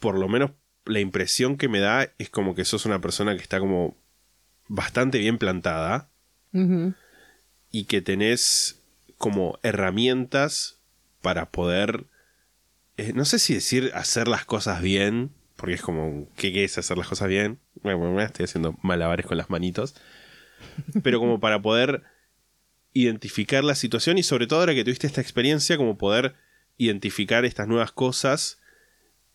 por lo menos la impresión que me da es como que sos una persona que está como bastante bien plantada y que tenés como herramientas para poder, eh, no sé si decir hacer las cosas bien, porque es como, ¿qué, es hacer las cosas bien? Bueno, bueno, estoy haciendo malabares con las manitos, pero como para poder identificar la situación y sobre todo ahora que tuviste esta experiencia, como poder identificar estas nuevas cosas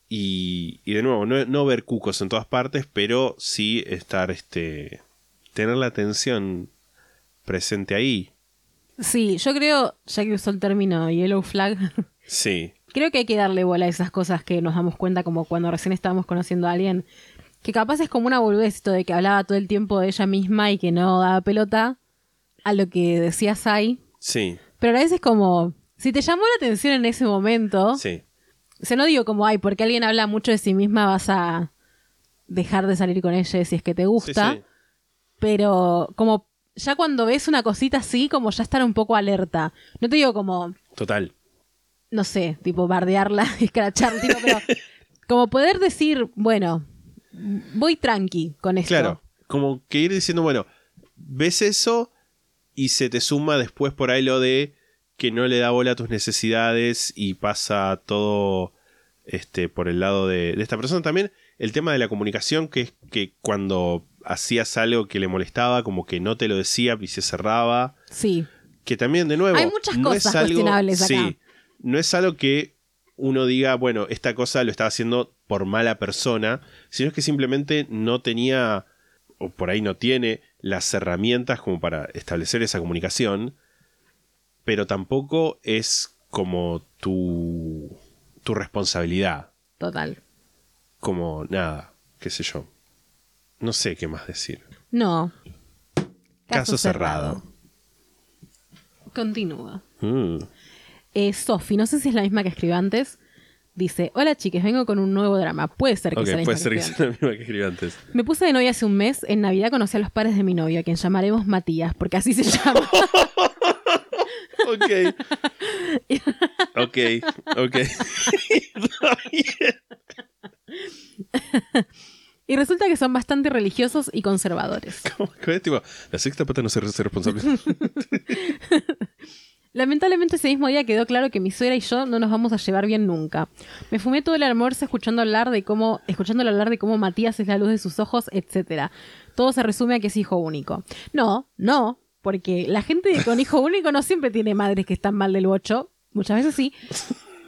y, y de nuevo, no, no ver cucos en todas partes, pero sí estar, este, tener la atención presente ahí. Sí, yo creo, ya que usó el término yellow flag, Sí, creo que hay que darle bola a esas cosas que nos damos cuenta como cuando recién estábamos conociendo a alguien, que capaz es como una boludez esto de que hablaba todo el tiempo de ella misma y que no daba pelota a lo que decía Sai, sí, pero a veces es como, si te llamó la atención en ese momento, sí. o sea, no digo como, ay, porque alguien habla mucho de sí misma vas a dejar de salir con ella si es que te gusta, Sí, sí. Pero como ya cuando ves una cosita así, como ya estar un poco alerta. No te digo como, Total. no sé, tipo bardearla, escrachar, tipo, pero como poder decir, bueno, voy tranqui con esto. Claro. Como que ir diciendo, bueno, ves eso y se te suma después por ahí lo de que no le da bola a tus necesidades y pasa todo este por el lado de, de esta persona. También el tema de la comunicación, que es que cuando hacías algo que le molestaba, como que no te lo decía y se cerraba. Sí, Que también, de nuevo, Hay muchas no cosas es algo, cuestionables acá. Sí, no es algo que uno diga, bueno, esta cosa lo estaba haciendo por mala persona, sino es que simplemente no tenía, o por ahí no tiene, las herramientas como para establecer esa comunicación, pero tampoco es como tu, tu responsabilidad, total. como nada, qué sé yo. No sé qué más decir. No. Caso, cerrado. Continúa. Mm. Eh, Sofi, no sé si es la misma que escribió antes, Dice, hola chiques, vengo con un nuevo drama. Puede ser que Ok, sea la puede ser que que sea la misma que escribí antes. Me puse de novia hace un mes. En Navidad conocí a los padres de mi novio, a quien llamaremos Matías, porque así se llama. Ok. Ok, ok. Y resulta que son bastante religiosos y conservadores. ¿Cómo que? Tipo, la sexta pata no se hace responsable. Lamentablemente ese mismo día quedó claro que mi suegra y yo no nos vamos a llevar bien nunca. Me fumé todo el almuerzo escuchando hablar de cómo, escuchándole hablar de cómo Matías es la luz de sus ojos, etcétera. Todo se resume a que es hijo único. No, no, porque la gente con hijo único no siempre tiene madres que están mal del bocho, muchas veces sí.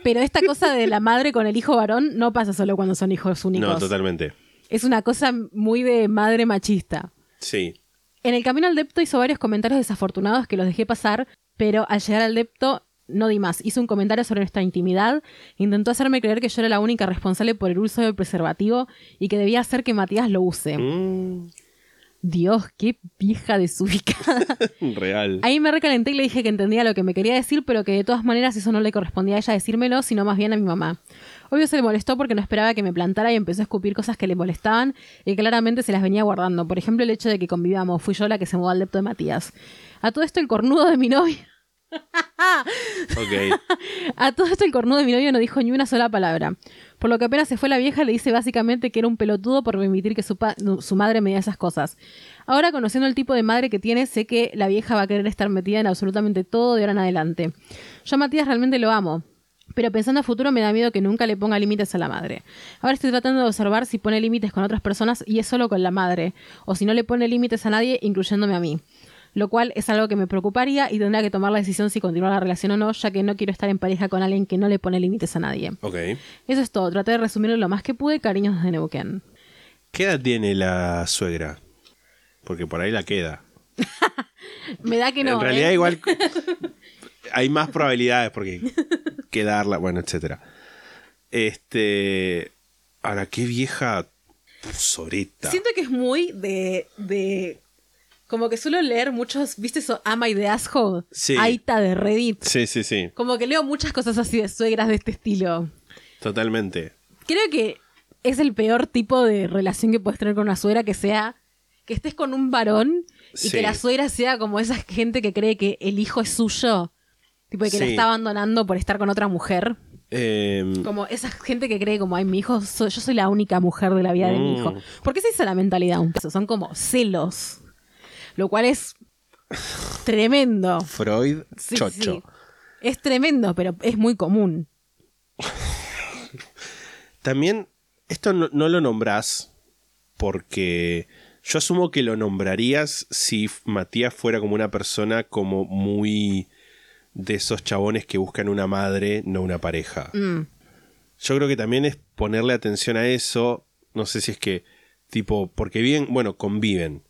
Pero esta cosa de la madre con el hijo varón no pasa solo cuando son hijos únicos. No, totalmente. Es una cosa muy de madre machista. Sí. En el camino al depto hizo varios comentarios desafortunados que los dejé pasar, pero al llegar al depto no di más. Hizo un comentario sobre nuestra intimidad, intentó hacerme creer que yo era la única responsable por el uso del preservativo y que debía hacer que Matías lo use. Mm, Dios, qué vieja desubicada. real. Ahí me recalenté y le dije que entendía lo que me quería decir, pero que de todas maneras eso no le correspondía a ella decírmelo, sino más bien a mi mamá. Obvio se le molestó porque no esperaba que me plantara y empezó a escupir cosas que le molestaban y claramente se las venía guardando. Por ejemplo, el hecho de que convivíamos. Fui yo la que se mudó al depto de Matías. A todo esto el cornudo de mi novio. Ok. A todo esto el cornudo de mi novio no dijo ni una sola palabra. Por lo que apenas se fue la vieja le dice básicamente que era un pelotudo por permitir que su, su madre me diera esas cosas. Ahora, conociendo el tipo de madre que tiene, sé que la vieja va a querer estar metida en absolutamente todo de ahora en adelante. Yo a Matías realmente lo amo. Pero pensando a futuro me da miedo que nunca le ponga límites a la madre. Ahora estoy tratando de observar si pone límites con otras personas y es solo con la madre, o si no le pone límites a nadie, incluyéndome a mí. Lo cual es algo que me preocuparía y tendría que tomar la decisión si continuar la relación o no, ya que no quiero estar en pareja con alguien que no le pone límites a nadie. Ok. Eso es todo, traté de resumirlo lo más que pude, cariños de Neuquén. ¿Qué edad tiene la suegra? Porque por ahí la queda. Me da que no. en realidad ¿eh? igual hay más probabilidades porque quedarla, bueno, etcétera. Este, ahora qué vieja soreta. Siento que es muy de, de. Como que suelo leer muchos, ¿viste eso? Ama y de asshole. Sí. Aita de Reddit. Sí, sí, sí, Como que leo muchas cosas así de suegras de este estilo. totalmente. Creo que es el peor tipo de relación que puedes tener con una suegra que sea que estés con un varón y Sí. que la suegra sea como esa gente que cree que el hijo es suyo. Tipo, y que la Sí. está abandonando por estar con otra mujer. Em, Como esa gente que cree como, ay, mi hijo, soy- yo soy la única mujer de la vida de mi Mm. hijo. ¿Por qué se hizo la mentalidad un peso? Son como celos. Lo cual es tremendo. Freud, Sí, chocho. sí. Es tremendo, pero es muy común. También, esto no, no lo nombrás porque yo asumo que lo nombrarías si Matías fuera como una persona como muy de esos chabones que buscan una madre, no una pareja. Mm. Yo creo que también es ponerle atención a eso. No sé si es que, tipo, porque viven, bueno, conviven.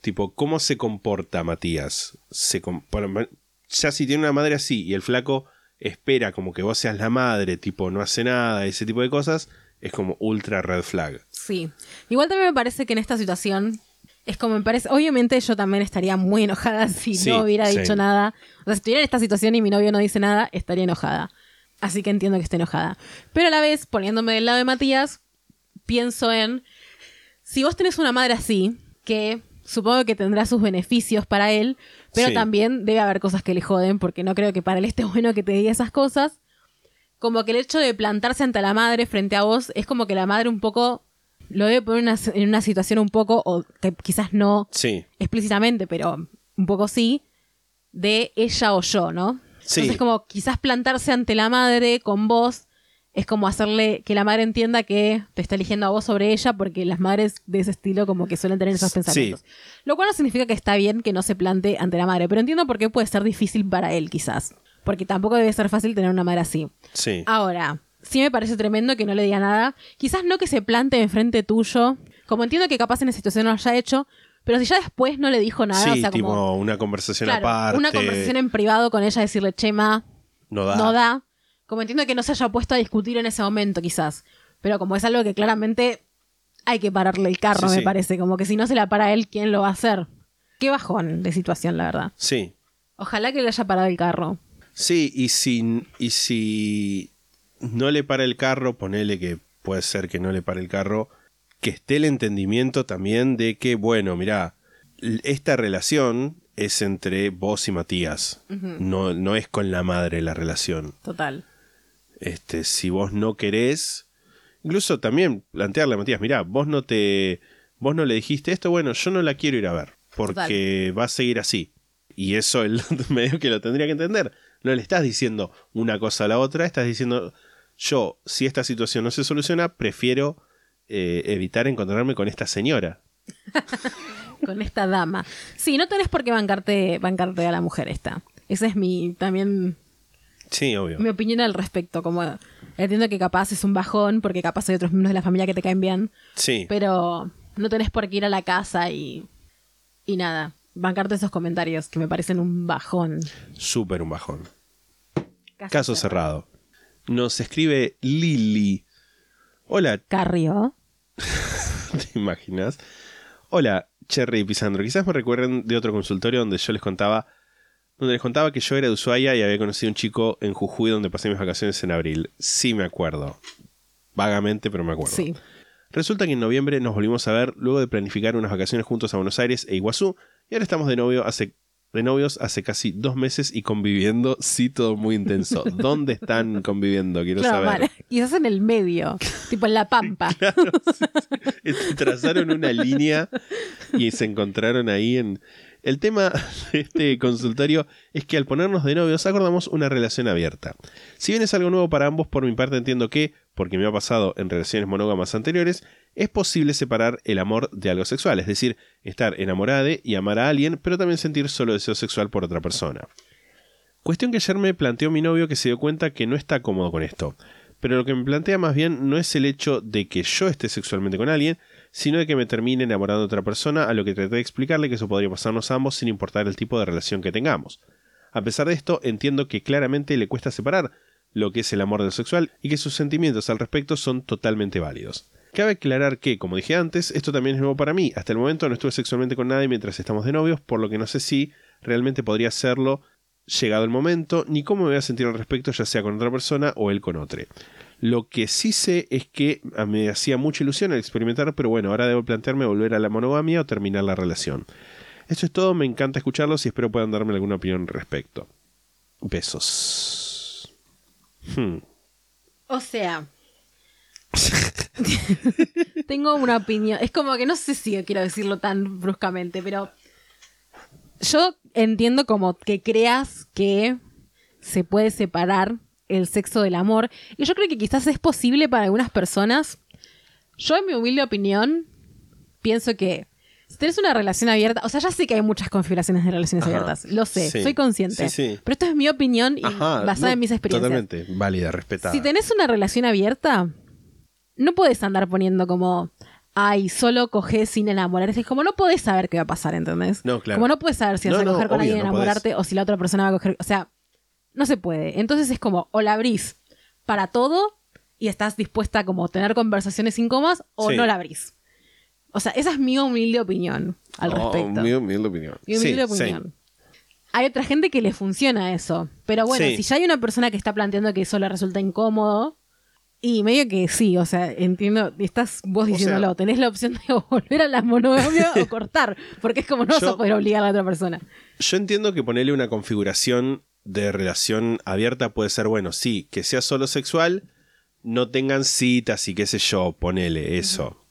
Tipo, ¿cómo se comporta Matías? Se com- por- ya si tiene una madre así y el flaco espera como que vos seas la madre, tipo, no hace nada, ese tipo de cosas, es como ultra red flag. Sí. Igual también me parece que en esta situación es como me parece. Obviamente yo también estaría muy enojada si Sí, no hubiera sí. dicho nada. O sea, si estuviera en esta situación y mi novio no dice nada, estaría enojada. Así que entiendo que esté enojada. Pero a la vez, poniéndome del lado de Matías, pienso en. Si vos tenés una madre así, que supongo que tendrá sus beneficios para él, pero Sí. también debe haber cosas que le joden, porque no creo que para él esté bueno que te diga esas cosas. Como que el hecho de plantarse ante la madre frente a vos es como que la madre un poco lo debe poner en una, en una situación un poco, o que quizás no Sí, explícitamente, pero un poco sí, de ella o yo, ¿no? Sí. Entonces como quizás plantarse ante la madre con vos es como hacerle que la madre entienda que te está eligiendo a vos sobre ella porque las madres de ese estilo como que suelen tener esos Sí. pensamientos. Lo cual no significa que está bien que no se plante ante la madre, pero entiendo por qué puede ser difícil para él quizás. Porque tampoco debe ser fácil tener una madre así. sí. Ahora, sí me parece tremendo que no le diga nada. Quizás no que se plante enfrente tuyo. Como entiendo que capaz en esa situación no lo haya hecho. Pero si ya después no le dijo nada, sí, o sea, tipo como. una conversación claro, aparte. una conversación en privado con ella, decirle, Chema, No da. no da. Como entiendo que no se haya puesto a discutir en ese momento, quizás. Pero como es algo que claramente hay que pararle el carro, Sí, me sí. parece. Como que si no se la para él, ¿quién lo va a hacer? Qué bajón de situación, la verdad. Sí. Ojalá que le haya parado el carro. Sí, y si, y si no le para el carro, ponele que puede ser que no le pare el carro, que esté el entendimiento también de que, bueno, mirá, esta relación es entre vos y Matías, no, no es con la madre la relación. Total. Este, si vos no querés, incluso también plantearle a Matías, mirá, vos no te, vos no le dijiste esto, bueno, yo no la quiero ir a ver, porque va a seguir así. Y eso él medio que lo tendría que entender. No le estás diciendo una cosa a la otra, estás diciendo, yo, si esta situación no se soluciona, prefiero eh, evitar encontrarme con esta señora. Con esta dama. Sí, no tenés por qué bancarte, bancarte a la mujer esta. Esa es mi también Sí, obvio. mi opinión al respecto. Como entiendo que capaz es un bajón, porque capaz hay otros miembros de la familia que te caen bien. Sí, Pero no tenés por qué ir a la casa y. y nada. Bancarte esos comentarios que me parecen un bajón. súper un bajón. Caso cerrado. Nos escribe Lili. Hola, Carrio. ¿Te imaginas? Hola, Cherry y Pisandro. Quizás me recuerden de otro consultorio donde yo les contaba. Donde les contaba que yo era de Ushuaia y había conocido a un chico en Jujuy donde pasé mis vacaciones en abril. Sí me acuerdo. Vagamente, pero me acuerdo. Sí. Resulta que en noviembre nos volvimos a ver luego de planificar unas vacaciones juntos a Buenos Aires e Iguazú. Y ahora estamos de novio hace de novios hace casi dos meses y conviviendo, sí, todo muy intenso. ¿Dónde están conviviendo? Quiero Claro, saber. Quizás en el medio. tipo en la pampa. Este, trazaron una línea y se encontraron ahí en... El tema de este consultorio es que al ponernos de novios acordamos una relación abierta. Si bien es algo nuevo para ambos, por mi parte entiendo que, porque me ha pasado en relaciones monógamas anteriores, es posible separar el amor de algo sexual, es decir, estar enamorada y amar a alguien, pero también sentir solo deseo sexual por otra persona. Cuestión que ayer me planteó mi novio que se dio cuenta que no está cómodo con esto. Pero lo que me plantea más bien no es el hecho de que yo esté sexualmente con alguien, sino de que me termine enamorando de otra persona, a lo que traté de explicarle que eso podría pasarnos ambos sin importar el tipo de relación que tengamos. A pesar de esto, entiendo que claramente le cuesta separar lo que es el amor del sexual y que sus sentimientos al respecto son totalmente válidos. Cabe aclarar que, como dije antes, esto también es nuevo para mí. Hasta el momento no estuve sexualmente con nadie mientras estamos de novios, por lo que no sé si realmente podría hacerlo llegado el momento, ni cómo me voy a sentir al respecto, ya sea con otra persona o él con otro. Lo que sí sé es que me hacía mucha ilusión al experimentar, pero bueno, ahora debo plantearme volver a la monogamia o terminar la relación. Esto es todo, me encanta escucharlos y espero puedan darme alguna opinión al respecto. Besos. Hmm. O sea. tengo una opinión. Es como que no sé si quiero decirlo tan bruscamente, pero. Yo entiendo como que creas que se puede separar el sexo del amor. Y yo creo que quizás es posible para algunas personas. Yo, en mi humilde opinión, pienso que si tenés una relación abierta, o sea, ya sé que hay muchas configuraciones de relaciones Ajá. abiertas, lo sé, Sí. soy consciente. Sí, sí. Pero esto es mi opinión y Ajá, basada no, en mis experiencias. Totalmente válida, respetada. Si tenés una relación abierta, no puedes andar poniendo como, ay, solo coges sin enamorarte. Es como no podés saber qué va a pasar, ¿entendés? No, claro. Como no puedes saber si vas No, a no, coger con obvio, alguien y enamorarte o si la otra persona va a coger. O sea, no se puede. Entonces es como, o la abrís para todo y estás dispuesta a como tener conversaciones incómodas o Sí. no la abrís. O sea, esa es mi humilde opinión al Oh, respecto. mi humilde opinión. Mi humilde Sí, sí. opinión. Hay otra gente que le funciona eso. Pero bueno, si ya hay una persona que está planteando que eso le resulta incómodo, y medio que sí, o sea, entiendo, estás vos diciéndolo, sea- tenés la opción de o volver a la monogamia o cortar, porque es como no vas a poder obligar a la otra persona. Yo entiendo que ponerle una configuración de relación abierta puede ser, bueno, sí, que sea solo sexual, no tengan citas y qué sé yo, ponele eso.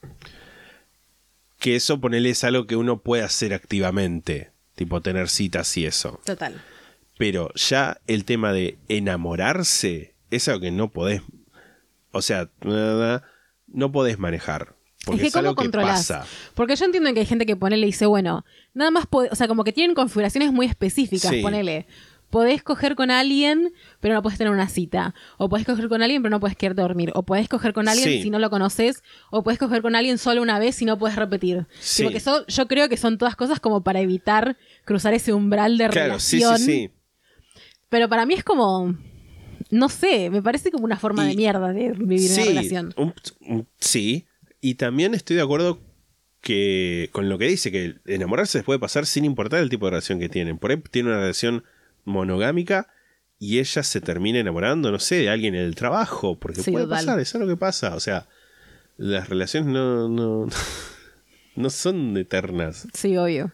Que eso ponele es algo que uno puede hacer activamente, tipo tener citas y eso. Total. Pero ya el tema de enamorarse es algo que no podés, o sea, nada, no podés manejar. Porque es es, que cómo que controlás. pasa. Porque yo entiendo que hay gente que ponele y dice, bueno, nada más, puede- o sea, como que tienen configuraciones muy específicas, Sí. ponele. Podés coger con alguien, pero no podés tener una cita. O podés coger con alguien, pero no podés quedarte a dormir. O podés coger con alguien Sí. si no lo conoces. O podés coger con alguien solo una vez y no puedes repetir. Sí. Tipo que son- yo creo que son todas cosas como para evitar cruzar ese umbral de Claro, sí, relación. sí, sí. Pero para mí es como, no sé, me parece como una forma de mierda de vivir una relación. un- un- sí, y también estoy de acuerdo que con lo que dice, que enamorarse les puede pasar sin importar el tipo de relación que tienen. Por ahí tiene una relación monogámica y ella se termina enamorando, no sé, de alguien en el trabajo, porque Sí, puede total. pasar, eso es lo que pasa. O sea, las relaciones no, no, no son eternas. Sí, obvio.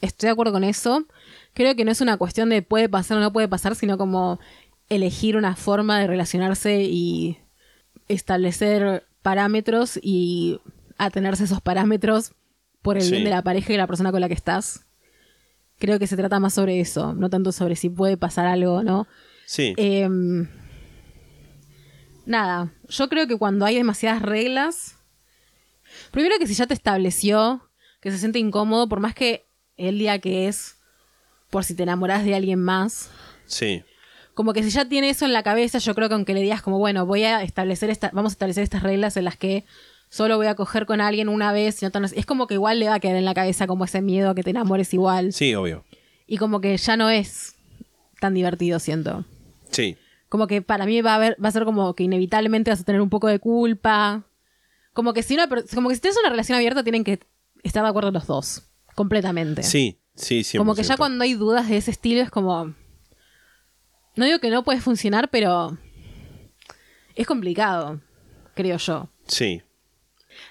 Estoy de acuerdo con eso. Creo que no es una cuestión de puede pasar o no puede pasar, sino como elegir una forma de relacionarse y establecer parámetros y atenerse a esos parámetros por el Sí. bien de la pareja y la persona con la que estás. Creo que se trata más sobre eso, no tanto sobre si puede pasar algo o no. Sí, Em, nada, yo creo que cuando hay demasiadas reglas, primero que si ya te estableció que se siente incómodo, por más que el día que es, por si te enamoras de alguien más, sí, como que si ya tiene eso en la cabeza, yo creo que aunque le digas como, bueno, voy a establecer esta, vamos a establecer estas reglas en las que solo voy a coger con alguien una vez, y no tan- es como que igual le va a quedar en la cabeza como ese miedo a que te enamores igual. sí, obvio. Y como que ya no es tan divertido, siento. Sí, Como que para mí va a haber, va a ser como que inevitablemente vas a tener un poco de culpa. Como que si una como que si tienes una relación abierta tienen que estar de acuerdo los dos. Completamente. sí, sí, 100%. como que ya cuando hay dudas de ese estilo es como. No digo que no puede funcionar, pero. Es complicado, creo yo. Sí,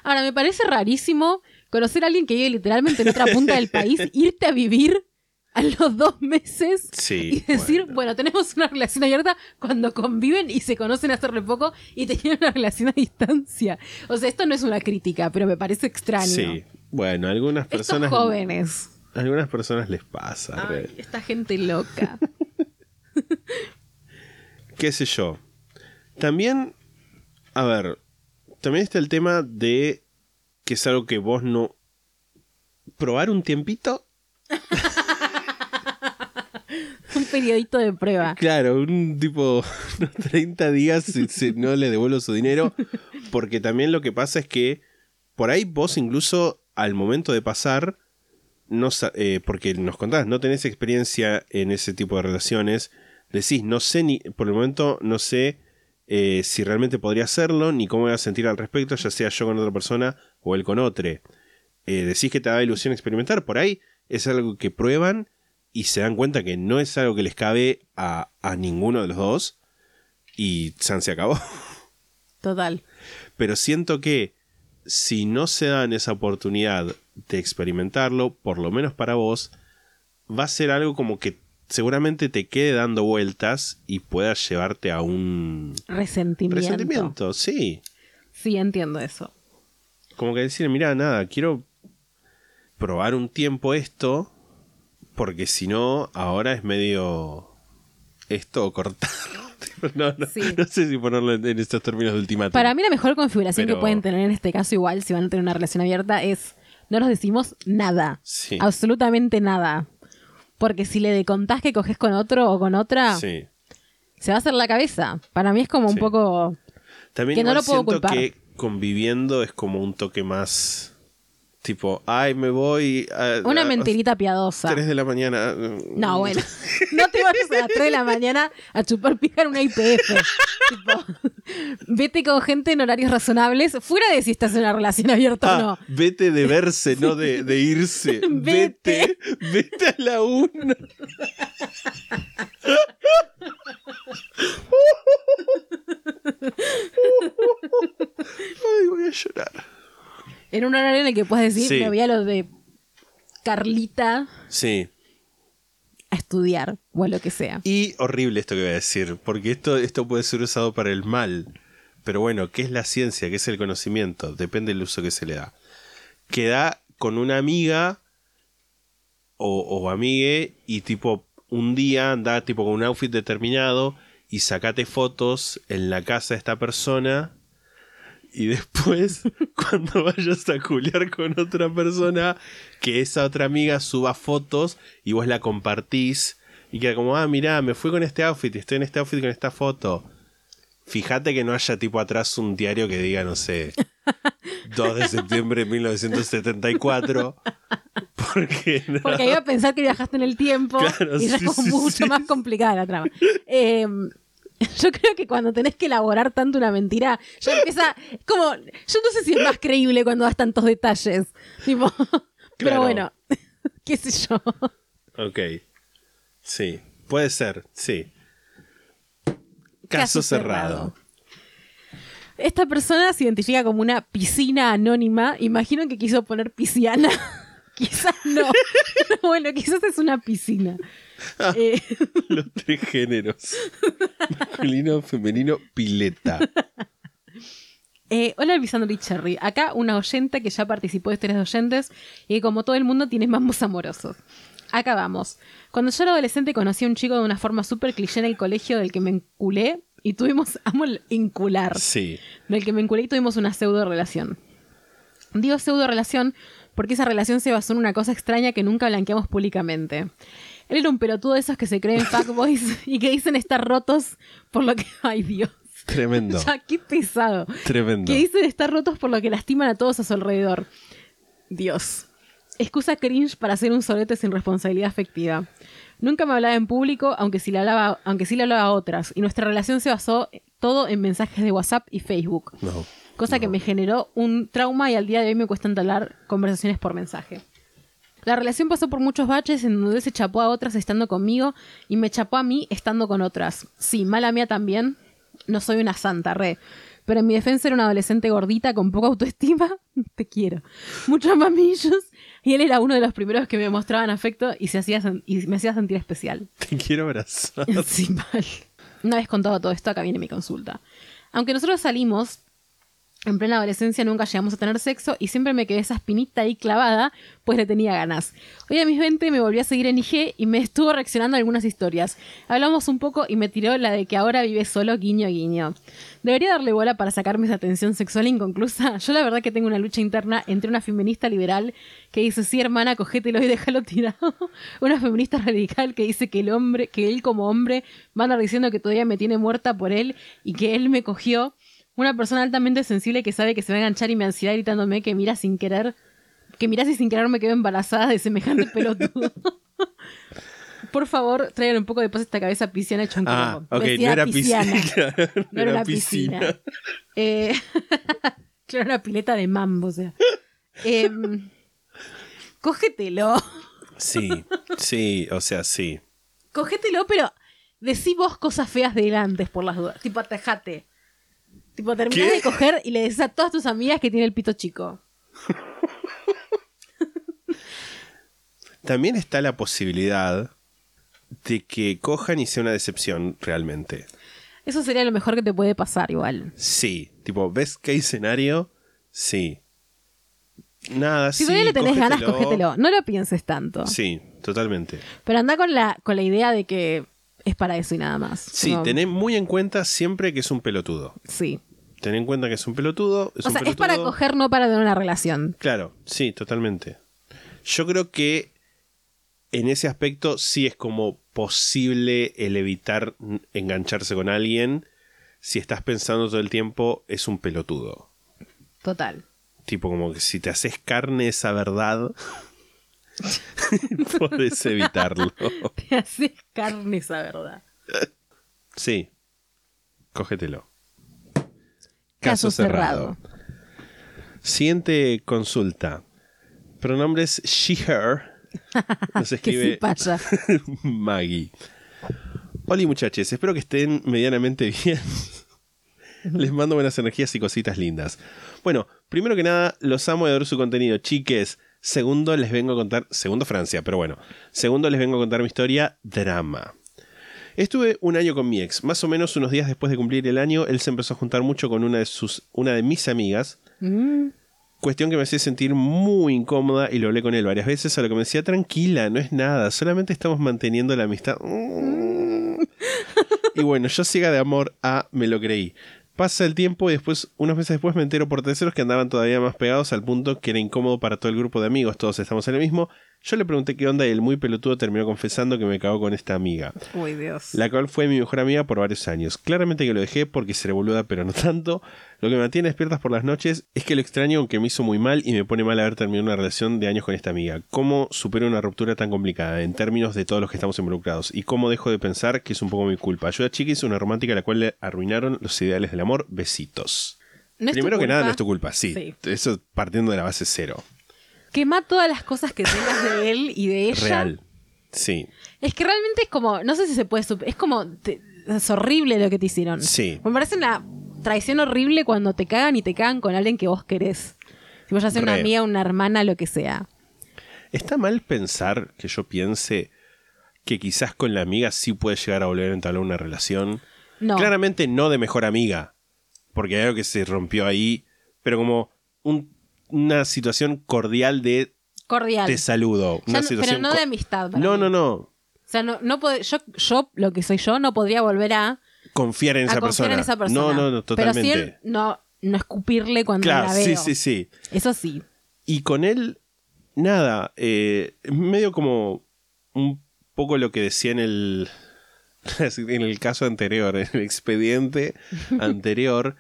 Ahora, me parece rarísimo conocer a alguien que vive literalmente en otra punta del país, irte a vivir a los dos meses Sí, y decir, bueno. bueno. tenemos una relación abierta cuando conviven y se conocen hace re poco y tenían una relación a distancia. O sea, esto no es una crítica, pero me parece extraño. sí. Bueno, algunas Estos personas... jóvenes. A algunas personas les pasa. Ay, esta gente loca. qué sé yo. También, a ver, también está el tema de que es algo que vos no... Probar un tiempito. Un periodito de prueba. Claro, un tipo unos 30 días si, si no le devuelvo su dinero. Porque también lo que pasa es que por ahí vos incluso al momento de pasar, no, eh, porque nos contás, no tenés experiencia en ese tipo de relaciones, decís, no sé ni, por el momento no sé eh, si realmente podría hacerlo, ni cómo voy a sentir al respecto, ya sea yo con otra persona o él con otro. Eh, decís que te da ilusión experimentar, por ahí es algo que prueban y se dan cuenta que no es algo que les cabe a, a ninguno de los dos y San se acabó. Total. Pero siento que si no se dan esa oportunidad de experimentarlo, por lo menos para vos, va a ser algo como que seguramente te quede dando vueltas y puedas llevarte a un Resentimiento. resentimiento. Sí. Sí, entiendo eso. Como que decir, mira, nada, quiero probar un tiempo esto, porque si no, ahora es medio esto o cortar. no, no, Sí. no sé si ponerlo en, en estos términos de ultimátum. Para mí la mejor configuración Pero- que pueden tener en este caso igual si van a tener una relación abierta es no nos decimos nada. Sí. Absolutamente nada. Porque si le contás que coges con otro o con otra, Sí. se va a hacer la cabeza. Para mí es como un poco... También Que no lo puedo siento culpar. que conviviendo es como un toque más tipo, ay, me voy a, Una a- mentirita piadosa. 3 de la mañana. No, bueno. No te vayas a las 3 de la mañana a chupar pija en una IPF. tipo, vete con gente en horarios razonables, fuera de si estás en una relación abierta o Ah, no. vete de verse, no de, de irse. Vete. vete. Vete a la una. Ay, voy a llorar. En un horario en el que puedes decir, Sí. me voy a lo de Carlita Sí. a estudiar o a lo que sea. Y horrible esto que voy a decir, porque esto, esto puede ser usado para el mal. Pero bueno, ¿qué es la ciencia? ¿Qué es el conocimiento? Depende del uso que se le da. Queda con una amiga o, o amigue y tipo un día anda tipo con un outfit determinado y sacate fotos en la casa de esta persona y después cuando vayas a culiar con otra persona que esa otra amiga suba fotos y vos la compartís y queda como, ah, mirá, me fui con este outfit y estoy en este outfit con esta foto. Fíjate que no haya tipo atrás un diario que diga, no sé, 2 de septiembre de 1974. Porque, no. Porque iba a pensar que viajaste en el tiempo Claro, y sí, es como sí, mucho sí. más complicada la trama. Eh, yo creo que cuando tenés que elaborar tanto una mentira, ya empieza como, yo no sé si es más creíble cuando das tantos detalles. Tipo, pero bueno, qué sé yo. Ok. Sí, puede ser, sí. Caso cerrado. Esta persona se identifica como una piscina anónima. Imagino que quiso poner pisciana. Quizás no. No, Bueno, quizás es una piscina. Eh, Los tres géneros. Masculino, femenino, pileta. eh, hola, Lisandro y Cherry. Acá una oyenta que ya participó de historias de oyentes y que como todo el mundo tiene mambos amorosos. Acá vamos. Cuando yo era adolescente conocí a un chico de una forma súper cliché en el colegio del que me enculé y tuvimos, amo el encular. Sí. del que me enculé y tuvimos una pseudo relación. Digo pseudo relación porque esa relación se basó en una cosa extraña que nunca blanqueamos públicamente. Él era un pelotudo de esos que se creen fuckboys y que dicen estar rotos por lo que... ¡Ay, Dios! Tremendo. Ya, qué pesado. Tremendo. Que dicen estar rotos por lo que lastiman a todos a su alrededor. Dios. Excusa cringe para ser un solete sin responsabilidad afectiva. Nunca me hablaba en público, aunque sí le hablaba, aunque sí le hablaba a otras, y nuestra relación se basó todo en mensajes de WhatsApp y Facebook. No. Cosa que me generó un trauma y al día de hoy me cuesta entablar conversaciones por mensaje. La relación pasó por muchos baches en donde se chapó a otras estando conmigo y me chapó a mí estando con otras. Sí, mala mía también. No soy una santa, re. Pero en mi defensa era una adolescente gordita con poca autoestima. Te quiero. Muchos mamillos. Y él era uno de los primeros que me mostraban afecto y, se hacía, y me hacía sentir especial. Te quiero abrazar. Sí, mal. Una vez contado todo esto, acá viene mi consulta. Aunque nosotros salimos, en plena adolescencia nunca llegamos a tener sexo y siempre me quedé esa espinita ahí clavada, pues le tenía ganas. Hoy a mis 20 me volví a seguir en IG y me estuvo reaccionando a algunas historias. Hablamos un poco y me tiró la de que ahora vive solo guiño guiño. ¿Debería darle bola para sacarme esa tensión sexual inconclusa? Yo la verdad que tengo una lucha interna entre una feminista liberal que dice, sí hermana, cogételo y déjalo tirado. Una feminista radical que dice que el hombre, que él como hombre va a diciendo que todavía me tiene muerta por él y que él me cogió. Una persona altamente sensible que sabe que se va a enganchar y me ansiedad gritándome que mira sin querer, que mira si sin querer me quedo embarazada de semejante pelotudo. Por favor, traigan un poco de paz a esta cabeza pisciana hecho en Ah, quilombo. ok, Decía no era pisciana. piscina. claro, No era una piscina. Eh, era una pileta de mambo, o sea. Em, cógetelo. Sí, sí, o sea, sí. Cógetelo, pero decí vos cosas feas de él antes por las dudas. Tipo, atejate. Tipo, terminás ¿Qué? de coger y le decís a todas tus amigas que tiene el pito chico. También está la posibilidad de que cojan y sea una decepción realmente. Eso sería lo mejor que te puede pasar, igual. Sí, tipo, ¿ves qué escenario? Sí. Nada, Si sí. todavía le tenés ganas, cógetelo. No lo pienses tanto. Sí, totalmente. Pero anda con la, con la idea de que es para eso y nada más. Sí, Como- tené muy en cuenta siempre que es un pelotudo. Sí. Ten en cuenta que es un pelotudo. Es o un sea, es para coger, no para tener una relación. Claro, sí, totalmente. Yo creo que en ese aspecto sí es como posible el evitar engancharse con alguien si estás pensando todo el tiempo es un pelotudo. Total. Tipo como que si te haces carne esa verdad, podés evitarlo. Te haces carne esa verdad. Sí, cógetelo. Caso cerrado. Siguiente consulta. Pronombres she, her. Nos escribe. Maggie. Hola muchachos, espero que estén medianamente bien. Les mando buenas energías y cositas lindas. Bueno, primero que nada, los amo y adoro su contenido, chiques. Segundo, les vengo a contar, segundo Francia, pero bueno. Segundo, les vengo a contar mi historia, drama. Estuve un año con mi ex. Más o menos unos días después de cumplir el año, él se empezó a juntar mucho con una de sus, una de mis amigas. Mm, Cuestión que me hacía sentir muy incómoda y lo hablé con él varias veces, a lo que me decía, tranquila, no es nada, solamente estamos manteniendo la amistad. y bueno, yo ciega de amor a me lo creí. Pasa el tiempo y después, unos meses después, me entero por terceros que andaban todavía más pegados al punto que era incómodo para todo el grupo de amigos, todos estamos en el mismo. Yo le pregunté qué onda y el muy pelotudo terminó confesando que me cagó con esta amiga. Uy, Dios. La cual fue mi mejor amiga por varios años. Claramente que lo dejé porque seré boluda, pero no tanto. Lo que me mantiene despiertas por las noches es que lo extraño aunque me hizo muy mal y me pone mal haber terminado una relación de años con esta amiga. ¿Cómo supero una ruptura tan complicada en términos de todos los que estamos involucrados? ¿Y cómo dejo de pensar que es un poco mi culpa? Ayuda chiquis, una romántica a la cual le arruinaron los ideales del amor. Besitos. No Primero que nada, no es tu culpa, sí. Sí. Eso partiendo de la base cero. Quema todas las cosas que tengas de él y de ella. Real. Sí. Es que realmente es como, no sé si se puede, es como, te- Es horrible lo que te hicieron. Sí. Me parece una traición horrible cuando te cagan y te cagan con alguien que vos querés. Si vos ya sea una Re. amiga, una hermana, lo que sea. ¿Está mal pensar que yo piense que quizás con la amiga sí puede llegar a volver a entablar una relación? No. Claramente no de mejor amiga, porque hay algo que se rompió ahí, pero como un- una situación cordial de Cordial. te saludo. Ya Una no- situación pero no de amistad. No, mí. no, no. O sea, no, no yo, yo, lo que soy yo, no podría volver a, Confiar en a esa confiar persona. en esa persona. No, no, no, totalmente. Pero no, no escupirle cuando claro, la veo. sí, sí, sí. Eso sí. Y con él, nada, eh, medio como un poco lo que decía en el, en el caso anterior, en el expediente anterior,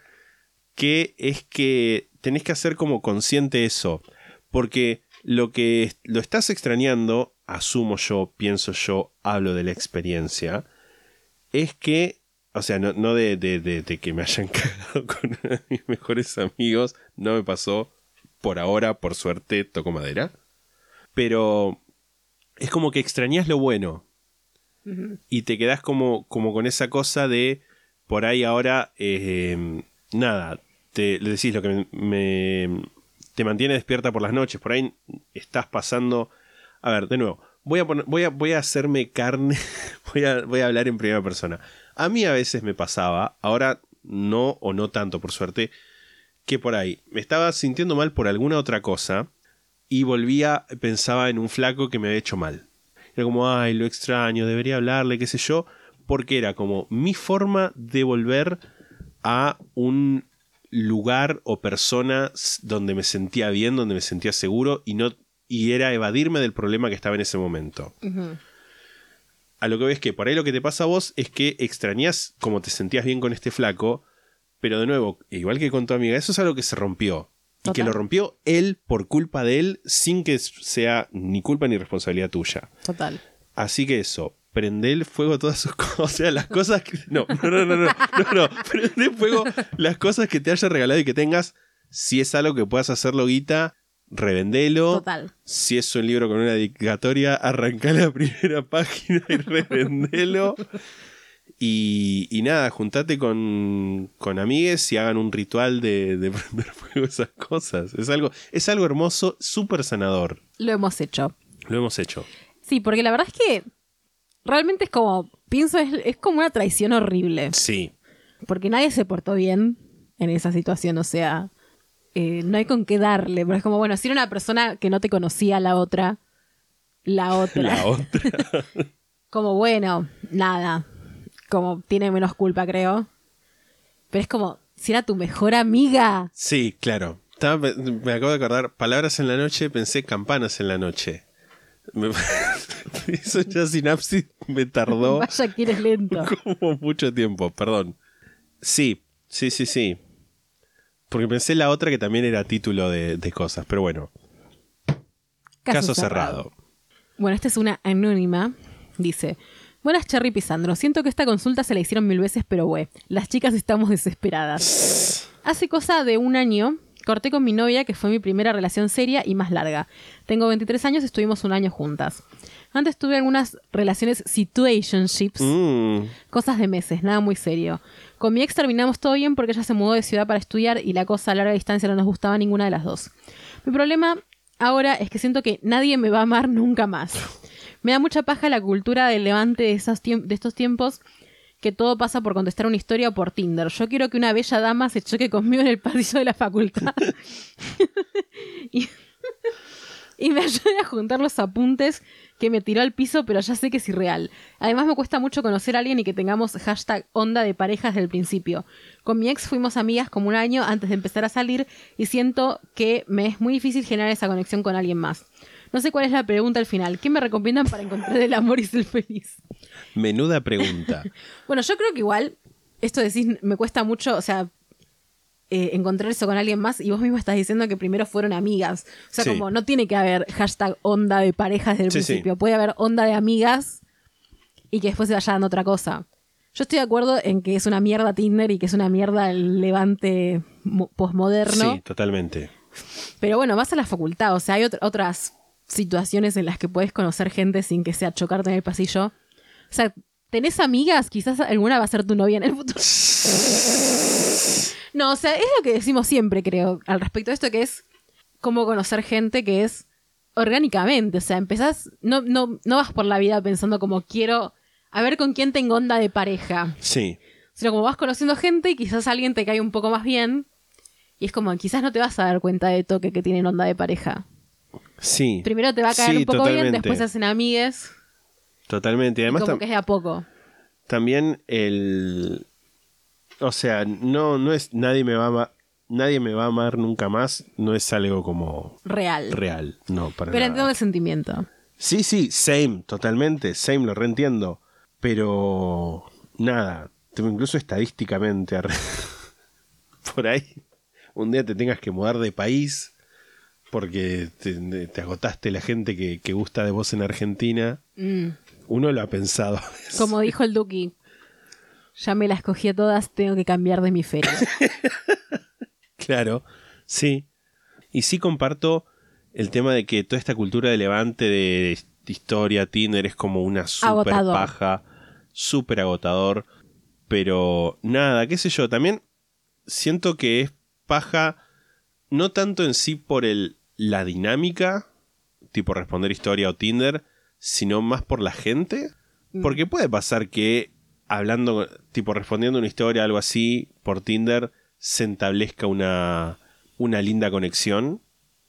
que es que tenés que hacer como consciente eso, porque lo que lo estás extrañando, asumo yo, pienso yo, hablo de la experiencia, es que, o sea, no, no de, de- de- de que me hayan cagado con uno de mis mejores amigos, no me pasó. Por ahora, por suerte, toco madera, pero es como que extrañas lo bueno. Y te quedas como, como con esa cosa de por ahí ahora, eh, nada, te le decís lo que me, me- te mantiene despierta por las noches, por ahí estás pasando, a ver, de nuevo, voy a, poner- voy a, voy a hacerme carne, voy a, voy a hablar en primera persona. A mí a veces me pasaba, ahora no o no tanto por suerte, que por ahí me estaba sintiendo mal por alguna otra cosa y volvía, pensaba en un flaco que me había hecho mal. Era como, ay, lo extraño, debería hablarle, qué sé yo, porque era como mi forma de volver a un lugar o persona donde me sentía bien, donde me sentía seguro y no y era evadirme del problema que estaba en ese momento. A lo que ves que por ahí lo que te pasa a vos es que extrañas como te sentías bien con este flaco, pero de nuevo, igual que con tu amiga, eso es algo que se rompió. Y que lo rompió él por culpa de él, sin que sea ni culpa ni responsabilidad tuya. Total. Así que eso, prende el fuego a todas sus cosas. O sea, las cosas que. No, no, no, no, no, no, no. Prende fuego las cosas que te haya regalado y que tengas. Si es algo que puedas hacerlo, guita, revendelo. Total. Si es un libro con una dedicatoria, arranca la primera página y revendelo. Y, y nada, juntate con, con amigues y hagan un ritual de, de prender fuego esas cosas. Es algo, es algo hermoso, súper sanador. Lo hemos hecho. Lo hemos hecho. Sí, porque la verdad es que realmente es como, pienso, es, es como una traición horrible. Sí. Porque nadie se portó bien en esa situación, o sea, eh, no hay con qué darle. Pero es como, bueno, si era una persona que no te conocía la otra, la otra. La otra. como, bueno, nada. Como tiene menos culpa, creo. Pero es como, si era tu mejor amiga. Sí, claro. Estaba- me acabo de acordar, palabras en la noche, pensé campanas en la noche. Me- Eso ya sinapsis me tardó Vaya que eres lento. como mucho tiempo, perdón. Sí, sí, sí, sí. Porque pensé la otra que también era título de, de cosas, pero bueno. Caso, cerrado. Bueno, esta es una anónima. Dice: Buenas, Cherry Pisandro. Siento que esta consulta se la hicieron mil veces, pero güey, las chicas estamos desesperadas. Hace cosa de un año corté con mi novia, que fue mi primera relación seria y más larga. Tengo 23 años y estuvimos un año juntas. Antes tuve algunas relaciones situationships, Mm, cosas de meses, nada muy serio. Con mi ex terminamos todo bien porque ella se mudó de ciudad para estudiar y la cosa a larga distancia no nos gustaba ninguna de las dos. Mi problema ahora es que siento que nadie me va a amar nunca más. Me da mucha paja la cultura del levante de, esos de estos tiempos que todo pasa por contestar una historia o por Tinder. Yo quiero que una bella dama se choque conmigo en el pasillo de la facultad y, y me ayude a juntar los apuntes que me tiró al piso, pero ya sé que es irreal. Además me cuesta mucho conocer a alguien y que tengamos hashtag onda de parejas desde el principio. Con mi ex fuimos amigas como un año antes de empezar a salir y siento que me es muy difícil generar esa conexión con alguien más. No sé cuál es la pregunta al final. ¿Qué me recomiendan para encontrar el amor y ser feliz? menuda pregunta. Bueno, yo creo que igual, esto decís, me cuesta mucho, o sea, eh, encontrar eso con alguien más y vos mismo estás diciendo que primero fueron amigas. O sea, Sí. como no tiene que haber hashtag onda de parejas desde el Sí, sí. principio. Puede haber onda de amigas y que después se vaya dando otra cosa. Yo estoy de acuerdo en que es una mierda Tinder y que es una mierda el levante mo- posmoderno. Sí, totalmente. Pero bueno, vas a la facultad, o sea, hay ot- otras situaciones en las que puedes conocer gente sin que sea chocarte en el pasillo. O sea, ¿Tenés amigas? Quizás alguna va a ser tu novia en el futuro. No, o sea, es lo que decimos siempre, creo, al respecto de esto, que es cómo conocer gente que es orgánicamente. O sea, empezás, no, no, no vas por la vida pensando como quiero a ver con quién tengo onda de pareja. Sí. Sino como vas conociendo gente y quizás alguien te cae un poco más bien. Y es como, quizás no te vas a dar cuenta de toque que tienen onda de pareja. Sí. Primero te va a caer Sí, un poco bien, después hacen amigues. Totalmente. Y Y además como tam- que es de a poco. también el. O sea, no, no es. Nadie me va a Nadie me va a amar nunca más. No es algo como Real. real. No, para Pero nada. entiendo el sentimiento. Sí, sí, same, totalmente, same, lo reentiendo. Pero nada, incluso estadísticamente, por ahí, un día te tengas que mudar de país porque te, te agotaste la gente que, que gusta de vos en Argentina. Mm. Uno lo ha pensado. Como dijo el Duki, ya me las cogí a todas, tengo que cambiar de mi feria. Claro, sí. Y sí comparto el tema de que toda esta cultura de levante de historia, Tinder, es como una super Agotador. paja, súper agotador. Pero nada, qué sé yo, también siento que es paja no tanto en sí por el, la dinámica, tipo responder historia o Tinder, sino más por la gente. Porque puede pasar que hablando, tipo respondiendo una historia, algo así, por Tinder, se entablezca una, una linda conexión.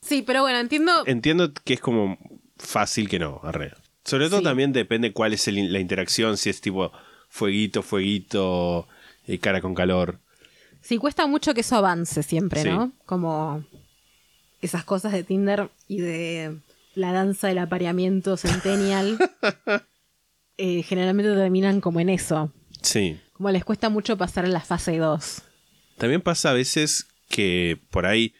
Sí, pero bueno, entiendo. Entiendo que es como fácil que no, arre. Sobre todo Sí. también depende cuál es el- la interacción, si es tipo fueguito, fueguito, eh, cara con calor. Sí, cuesta mucho que eso avance siempre, Sí. ¿no? Como esas cosas de Tinder y de la danza del apareamiento centennial. eh, generalmente terminan como en eso. Sí. Como les cuesta mucho pasar a la fase 2. También pasa a veces que por ahí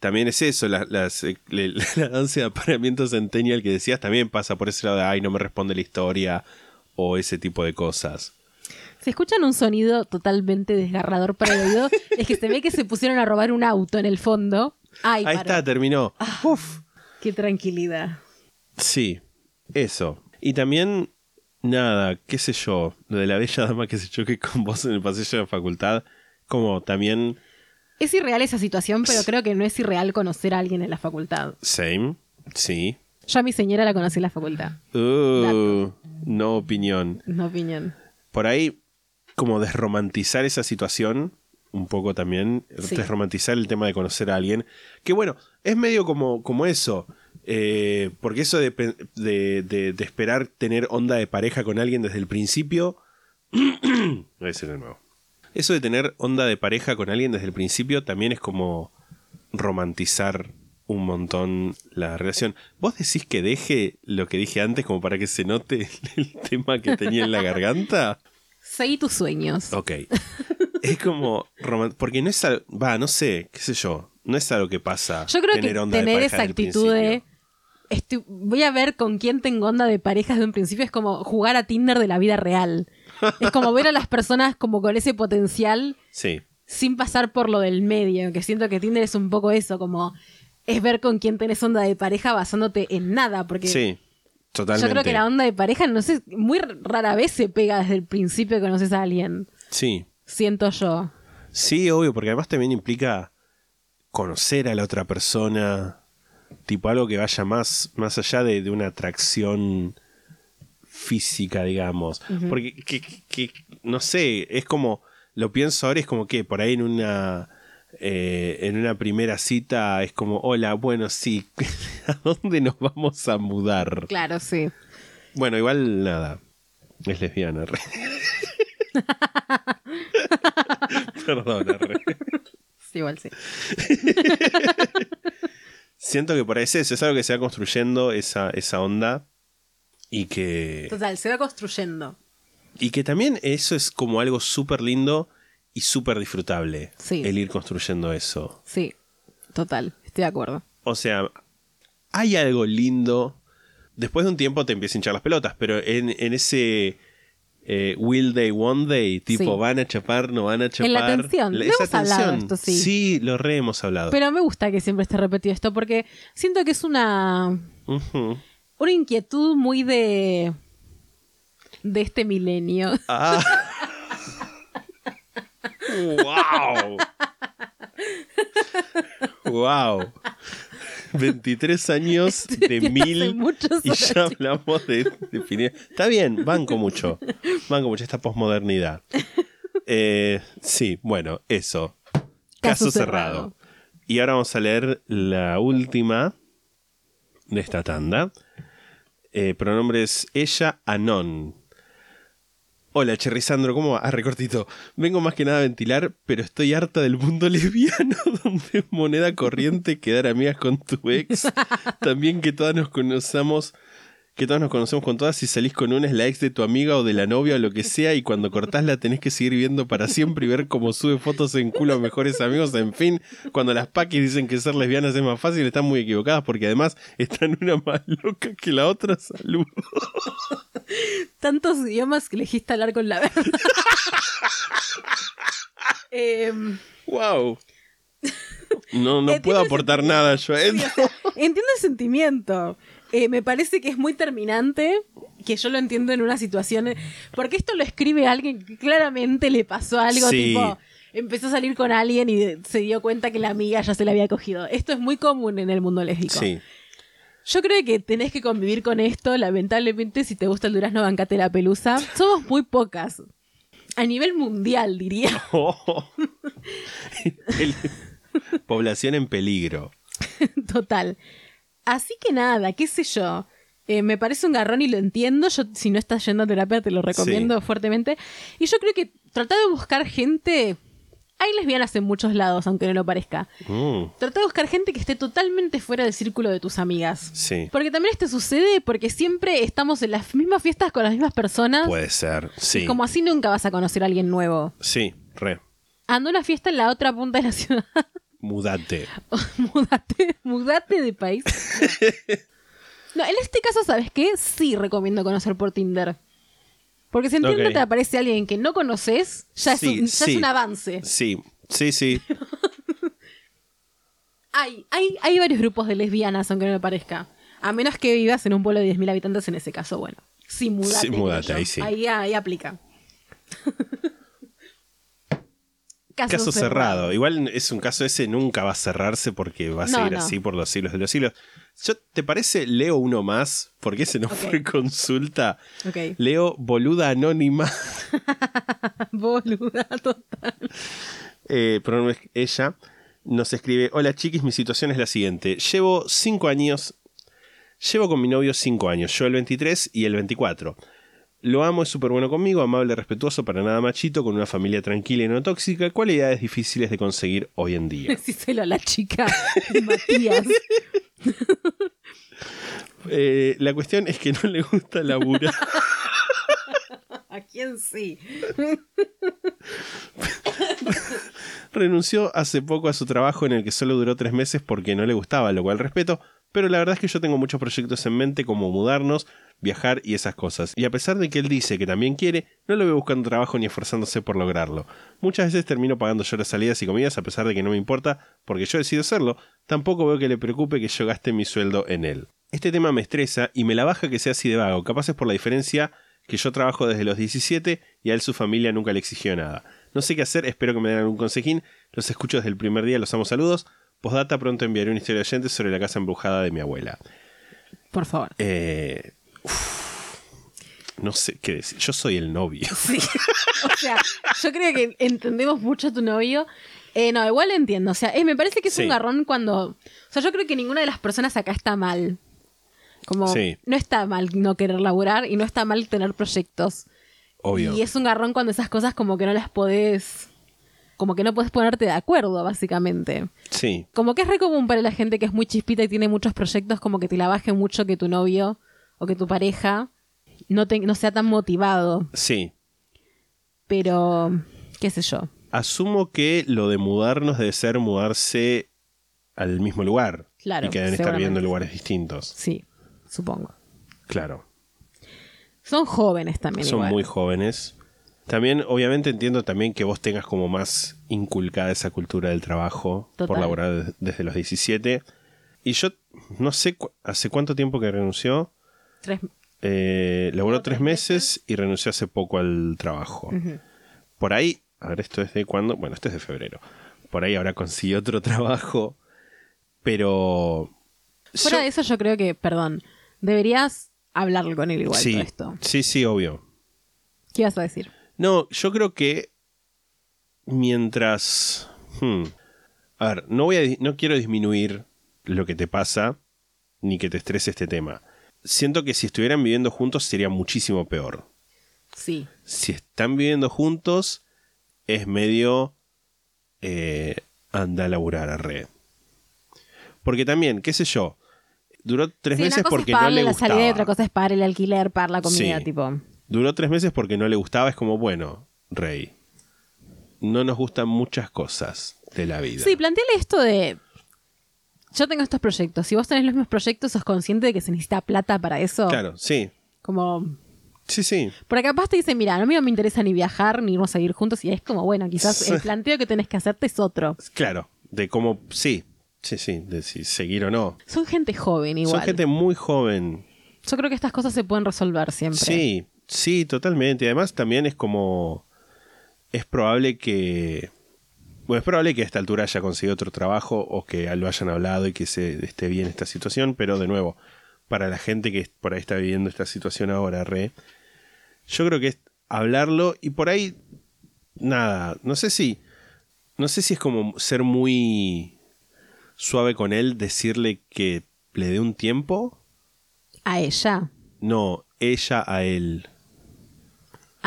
también es eso, la, las, eh, la danza de apareamiento centennial que decías también pasa por ese lado de, ay, no me responde la historia o ese tipo de cosas. Si escuchan un sonido totalmente desgarrador para el oído, es que se ve que se pusieron a robar un auto en el fondo. Ay, Ahí paró. está, terminó. Uf. Qué tranquilidad. Sí, eso. Y también, nada, qué sé yo, lo de la bella dama que se choque con vos en el pasillo de la facultad, como también, Es irreal esa situación, pero creo que no es irreal conocer a alguien en la facultad. same, sí. Yo a mi señora la conocí en la facultad. Uh, no opinión. No opinión. Por ahí, como desromantizar esa situación, un poco también, Sí. desromantizar el tema de conocer a alguien, que bueno, es medio como, como eso. eh, porque eso de, de- de- de esperar tener onda de pareja con alguien desde el principio. Voy a decir de nuevo. Eso de tener onda de pareja con alguien desde el principio también es como romantizar un montón la relación. ¿Vos decís que deje lo que dije antes como para que se note el tema que tenía en la garganta? Seguí tus sueños. Ok. Es como... Porque no es algo... Va, no sé, qué sé yo. No es algo que pasa. Yo creo tener que onda tener esa actitud de. estoy- voy a ver con quién tengo onda de parejas de un principio. Es como jugar a Tinder de la vida real. Es como ver a las personas como con ese potencial Sí. sin pasar por lo del medio. Que siento que Tinder es un poco eso, como es ver con quién tenés onda de pareja basándote en nada. Porque Sí. yo Totalmente. creo que la onda de pareja, no sé, muy rara vez se pega desde el principio que conoces a alguien. Sí. Siento yo. Sí, obvio, porque además también implica conocer a la otra persona, tipo algo que vaya más, más allá de, de una atracción física, digamos. Porque, que, que- que- no sé, es como, lo pienso ahora, es como que por ahí en una... eh, en una primera cita es como, hola, bueno, sí, ¿a dónde nos vamos a mudar? Claro, sí. Bueno, igual nada, es lesbiana. Perdón. Sí, igual sí. Siento que por ahí es eso, es algo que se va construyendo esa, esa onda y que, Total, se va construyendo. y que también eso es como algo súper lindo y súper disfrutable, Sí. el ir construyendo eso. Sí, total, estoy de acuerdo. O sea, hay algo lindo, después de un tiempo te empieza a hinchar las pelotas, pero en, en ese eh, will they, won't they, tipo Sí. van a chapar, no van a chapar. En la tensión, lo esa hemos hablado de esto, sí. Sí, lo re hemos hablado. Pero me gusta que siempre esté repetido esto porque siento que es una, Ujú. una inquietud muy de de este milenio. Ah. ¡Wow! ¡Wow! 23 años de Hace mil y ya hablamos de, de Está bien, banco mucho. Banco mucho esta posmodernidad. Eh, sí, bueno, eso. Caso, Caso cerrado. cerrado. Y ahora vamos a leer la última de esta tanda. Eh, pronombres ella, Anon. Hola, Cherry ¿cómo va? Ah, recortito. Vengo más que nada a ventilar, pero estoy harta del mundo lesbiano, donde es moneda corriente quedar amigas con tu ex. También que todas nos conocemos, que todas nos conocemos con todas, si salís con una es la ex de tu amiga o de la novia o lo que sea, y cuando cortás la tenés que seguir viendo para siempre y ver cómo sube fotos en culo a mejores amigos. En fin, cuando las paquis dicen que ser lesbianas es más fácil, están muy equivocadas porque además están una más loca que la otra. Salud. Tantos idiomas que elegiste hablar con la verdad. Em, Wow. No, no Entiendo puedo aportar nada yo entiendo el sentimiento. Eh, me parece que es muy terminante, que yo lo entiendo en una situación. Porque esto lo escribe alguien que claramente le pasó algo, Sí. tipo. Empezó a salir con alguien y se dio cuenta que la amiga ya se la había cogido. Esto es muy común en el mundo lésbico. Sí. Yo creo que tenés que convivir con esto. Lamentablemente, si te gusta el durazno, bancate la pelusa. Somos muy pocas. A nivel mundial, diría. Oh. Población en peligro. Total. Así que nada, qué sé yo. Eh, me parece un garrón y lo entiendo. Yo, si no estás yendo a terapia, te lo recomiendo fuertemente. Y yo creo que tratar de buscar gente. Hay lesbianas en muchos lados, aunque no lo parezca. Mm, Trata de buscar gente que esté totalmente fuera del círculo de tus amigas. sí. Porque también esto sucede porque siempre estamos en las mismas fiestas con las mismas personas. Puede ser. Sí. Y como así nunca vas a conocer a alguien nuevo. Sí, re. Ando a una fiesta en la otra punta de la ciudad. Mudate. mudate, mudate de país. No. No, en este caso, ¿sabes qué? Sí recomiendo conocer por Tinder. Porque si en Tinder te aparece alguien que no conoces, ya, es, un, ya sí. es un avance. Sí, sí, sí. Hay, hay, hay varios grupos de lesbianas, aunque no me parezca. A menos que vivas en un pueblo de 10.000 habitantes, en ese caso, bueno. Sí, mudate. Sí, mudate, ahí sí. Ahí, ahí aplica. Caso cerrado. Igual es un caso ese, nunca va a cerrarse porque va a No, seguir no. así por los siglos de los siglos. Yo, ¿Te parece? Leo uno más, porque ese no fue consulta. Leo boluda anónima. Boluda, total. eh, es ella, nos escribe, hola chiquis, mi situación es la siguiente. Llevo cinco años, llevo con mi novio cinco años, yo el 23 y el 24. Lo amo, es súper bueno conmigo, amable, respetuoso, para nada machito, con una familia tranquila y no tóxica, cualidades difíciles de conseguir hoy en día. Decíselo a la chica, Matías. Eh, la cuestión es que no le gusta laburar. ¿A quién sí? Renunció hace poco a su trabajo en el que solo duró tres meses porque no le gustaba, lo cual respeto, pero la verdad es que yo tengo muchos proyectos en mente como mudarnos, viajar y esas cosas. Y a pesar de que él dice que también quiere, no lo veo buscando trabajo ni esforzándose por lograrlo. Muchas veces termino pagando yo las salidas y comidas a pesar de que no me importa porque yo decido hacerlo, tampoco veo que le preocupe que yo gaste mi sueldo en él. Este tema me estresa y me la baja que sea así de vago, capaz es por la diferencia que yo trabajo desde los 17 y a él su familia nunca le exigió nada. No sé qué hacer, espero que me den algún consejín. Los escucho desde el primer día, los amo saludos. Postdata, pronto enviaré una historia de oyentes sobre la casa embrujada de mi abuela. Por favor. Eh, uf, no sé qué decir. Yo soy el novio. Sí. O sea, yo creo que entendemos mucho a tu novio. Eh, no, igual entiendo. O sea, eh, me parece que es Sí. un garrón cuando. O sea, yo creo que ninguna de las personas acá está mal. Como Sí. no está mal no querer laburar y no está mal tener proyectos. Obvio. Y es un garrón cuando esas cosas como que no las podés. Como que no podés ponerte de acuerdo, básicamente. Sí, Como que es re común para la gente que es muy chispita y tiene muchos proyectos, como que te la baje mucho que tu novio o que tu pareja no, te- no sea tan motivado. sí. Pero, qué sé yo. Asumo que lo de mudarnos debe ser mudarse al mismo lugar. Claro, Y que deben estar en lugares distintos. Sí, supongo. Claro. Son jóvenes también. Son igual. muy jóvenes. También, obviamente, entiendo también que vos tengas como más inculcada esa cultura del trabajo por laborar des- desde los 17. Y yo no sé cu- hace cuánto tiempo que renunció. Tres, Eh, laburó tres meses y renunció hace poco al trabajo. Por ahí, a ver, esto es de cuándo. Bueno, esto es de febrero. Por ahí ahora consiguió otro trabajo. Pero. Fuera yo- de eso, yo creo que, perdón, deberías hablarlo con él igual sí, todo esto. sí, sí, obvio. ¿Qué ibas a decir? No, yo creo que mientras... hmm, a ver, no, voy a, no quiero disminuir lo que te pasa ni que te estrese este tema. Siento que si estuvieran viviendo juntos sería muchísimo peor. Sí. Si están viviendo juntos es medio... eh, anda a laburar a red. Porque también, qué sé yo, duró tres Sí, una meses cosa porque es no pagarle le la gustaba. salida y otra cosa es pagar el alquiler, pagar la comida, Sí. tipo. Duró tres meses porque no le gustaba. Es como, bueno, Rey. No nos gustan muchas cosas de la vida. Sí, planteale esto de. Yo tengo estos proyectos. Si vos tenés los mismos proyectos, sos consciente de que se necesita plata para eso. Claro, sí. Como. Sí, sí. Porque capaz te dicen, mira, a mí no me interesa ni viajar ni irnos a vivir juntos. Y es como, bueno, quizás el planteo que tenés que hacerte es otro. Claro. De cómo, sí. Sí, sí. De si seguir o no. Son gente joven igual. Son gente muy joven. Yo creo que estas cosas se pueden resolver siempre. Sí, sí, totalmente. Además también es como. Es probable que. Bueno, es probable que a esta altura haya conseguido otro trabajo o que lo hayan hablado y que se esté bien esta situación, pero de nuevo, para la gente que por ahí está viviendo esta situación ahora, re, yo creo que es hablarlo y por ahí, nada, no sé si, no sé si es como ser muy suave con él, decirle que le dé un tiempo, A ella. no, ella a él.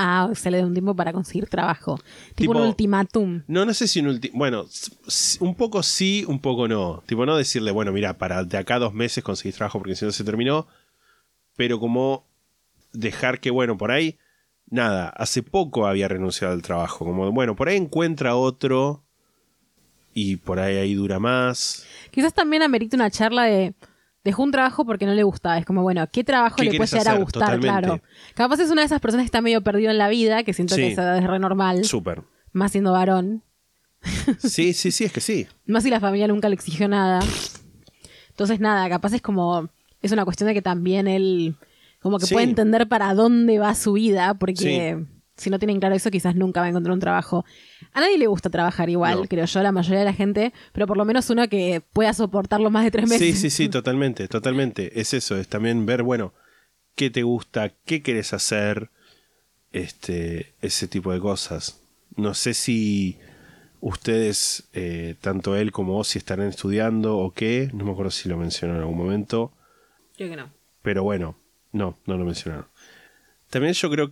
Ah, se le da un tiempo para conseguir trabajo. Tipo- Tipo, un ultimátum. No, no sé si un ulti- Bueno, un poco sí, un poco no. Tipo, no decirle, bueno, mira, para de acá a dos meses conseguís trabajo porque si no se terminó. Pero como dejar que, bueno, por ahí, nada, hace poco había renunciado al trabajo. Como, bueno, por ahí encuentra otro y por ahí ahí dura más. Quizás también amerita una charla de. Dejó un trabajo porque no le gustaba. Es como, bueno, ¿qué trabajo ¿Qué le puede llegar a gustar? Totalmente. Claro. Capaz es una de esas personas que está medio perdido en la vida, que siento Sí. que esa edad es re normal, Súper. más siendo varón. Sí, sí, sí, es que sí. Más si la familia nunca le exigió nada. Entonces, nada, capaz es como. Es una cuestión de que también él. Como que Sí. puede entender para dónde va su vida, porque Sí. Si no tienen claro eso, quizás nunca va a encontrar un trabajo. A nadie le gusta trabajar igual, No. creo yo, la mayoría de la gente, pero por lo menos uno que pueda soportarlo más de tres meses. Sí, sí, sí, totalmente, totalmente. Es eso, es también ver, bueno, qué te gusta, qué quieres hacer, este, ese tipo de cosas. No sé si ustedes, eh, tanto él como vos, si estarán estudiando o qué, no me acuerdo si lo mencionó en algún momento, Creo que no. pero bueno, no, no lo mencionaron. También yo creo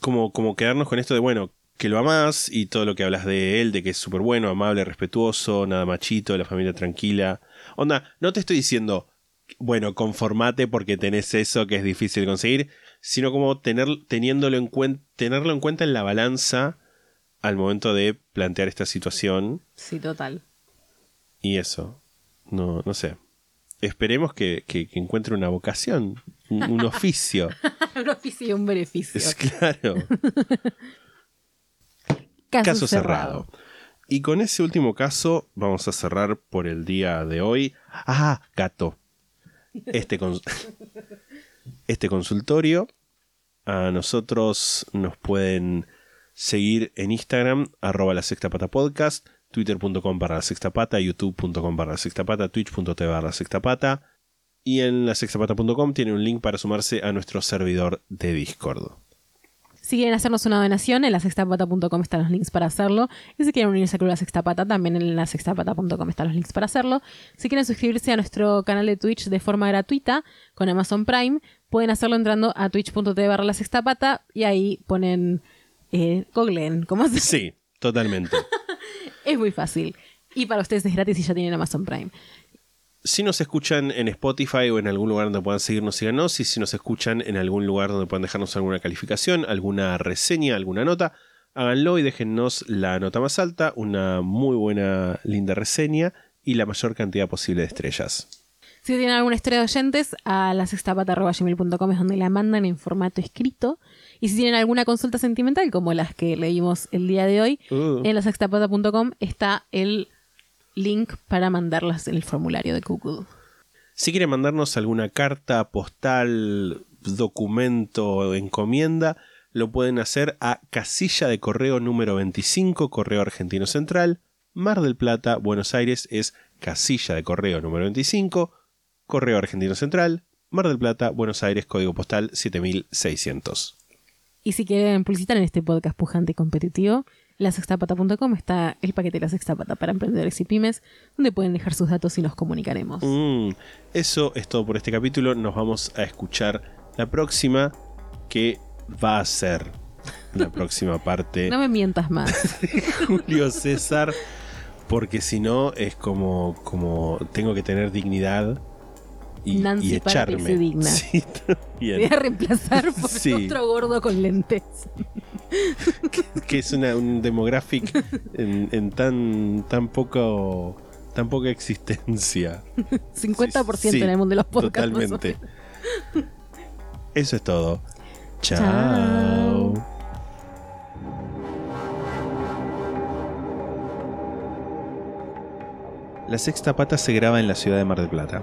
como, como quedarnos con esto de, bueno, que lo amás y todo lo que hablas de él, de que es súper bueno, amable, respetuoso, nada machito, la familia tranquila. Onda, no te estoy diciendo, bueno, conformate porque tenés eso que es difícil conseguir, sino como tener, teniéndolo en cuen- tenerlo en cuenta en la balanza al momento de plantear esta situación Sí, total. y eso. No, no sé. Esperemos que, que- que encuentre una vocación, un, un oficio. un oficio y un beneficio. Es claro. Caso, Caso cerrado. Y con ese último caso vamos a cerrar por el día de hoy. Ah, gato. Este, cons- este consultorio. A nosotros nos pueden seguir en Instagram, arroba la sexta pata podcast, twitter.com barra la sexta pata, youtube.com barra la sexta pata, twitch.tv barra la sexta pata. Y en la sextapata.com tiene un link para sumarse a nuestro servidor de Discord. Si quieren hacernos una donación, en la sextapata.com están los links para hacerlo. Y si quieren unirse al Club La Sextapata, también en la sextapata.com están los links para hacerlo. Si quieren suscribirse a nuestro canal de Twitch de forma gratuita con Amazon Prime, pueden hacerlo entrando a twitch.tv barra la sextapata y ahí ponen, eh, googleen, ¿cómo se Sí, totalmente. Es muy fácil. Y para ustedes es gratis si ya tienen Amazon Prime. Si nos escuchan en Spotify o en algún lugar donde puedan seguirnos, síganos. Y si nos escuchan en algún lugar donde puedan dejarnos alguna calificación, alguna reseña, alguna nota, háganlo y déjennos la nota más alta, una muy buena, linda reseña y la mayor cantidad posible de estrellas. Si tienen alguna historia de oyentes, a la sextapata.gmail.com es donde la mandan en formato escrito. Y si tienen alguna consulta sentimental, como las que leímos el día de hoy, Uh. en la sextapata.com está el link para mandarlas en el formulario de Google. Si quieren mandarnos alguna carta, postal, documento o encomienda, lo pueden hacer a casilla de correo número 25, Correo Argentino Central, Mar del Plata, Buenos Aires es casilla de correo número 25, Correo Argentino Central, Mar del Plata, Buenos Aires, código postal 7600. Y si quieren publicitar en este podcast pujante y competitivo, lasextapata.com está el paquete de la sextapata para emprendedores y pymes, donde pueden dejar sus datos y nos comunicaremos. Mm, eso es todo por este capítulo. Nos vamos a escuchar la próxima, que va a ser la próxima parte No me mientas más. Julio César, porque si no es como, como tengo que tener dignidad y, Nancy y echarme. se digna. Sí, Voy a reemplazar por Sí. otro gordo con lentes. que es una, un demographic en, en tan, tan poco tan poca existencia. 50% Sí, en el mundo de los podcasts. Totalmente. Eso es todo. Chao. Chao. La sexta pata se graba en la ciudad de Mar del Plata.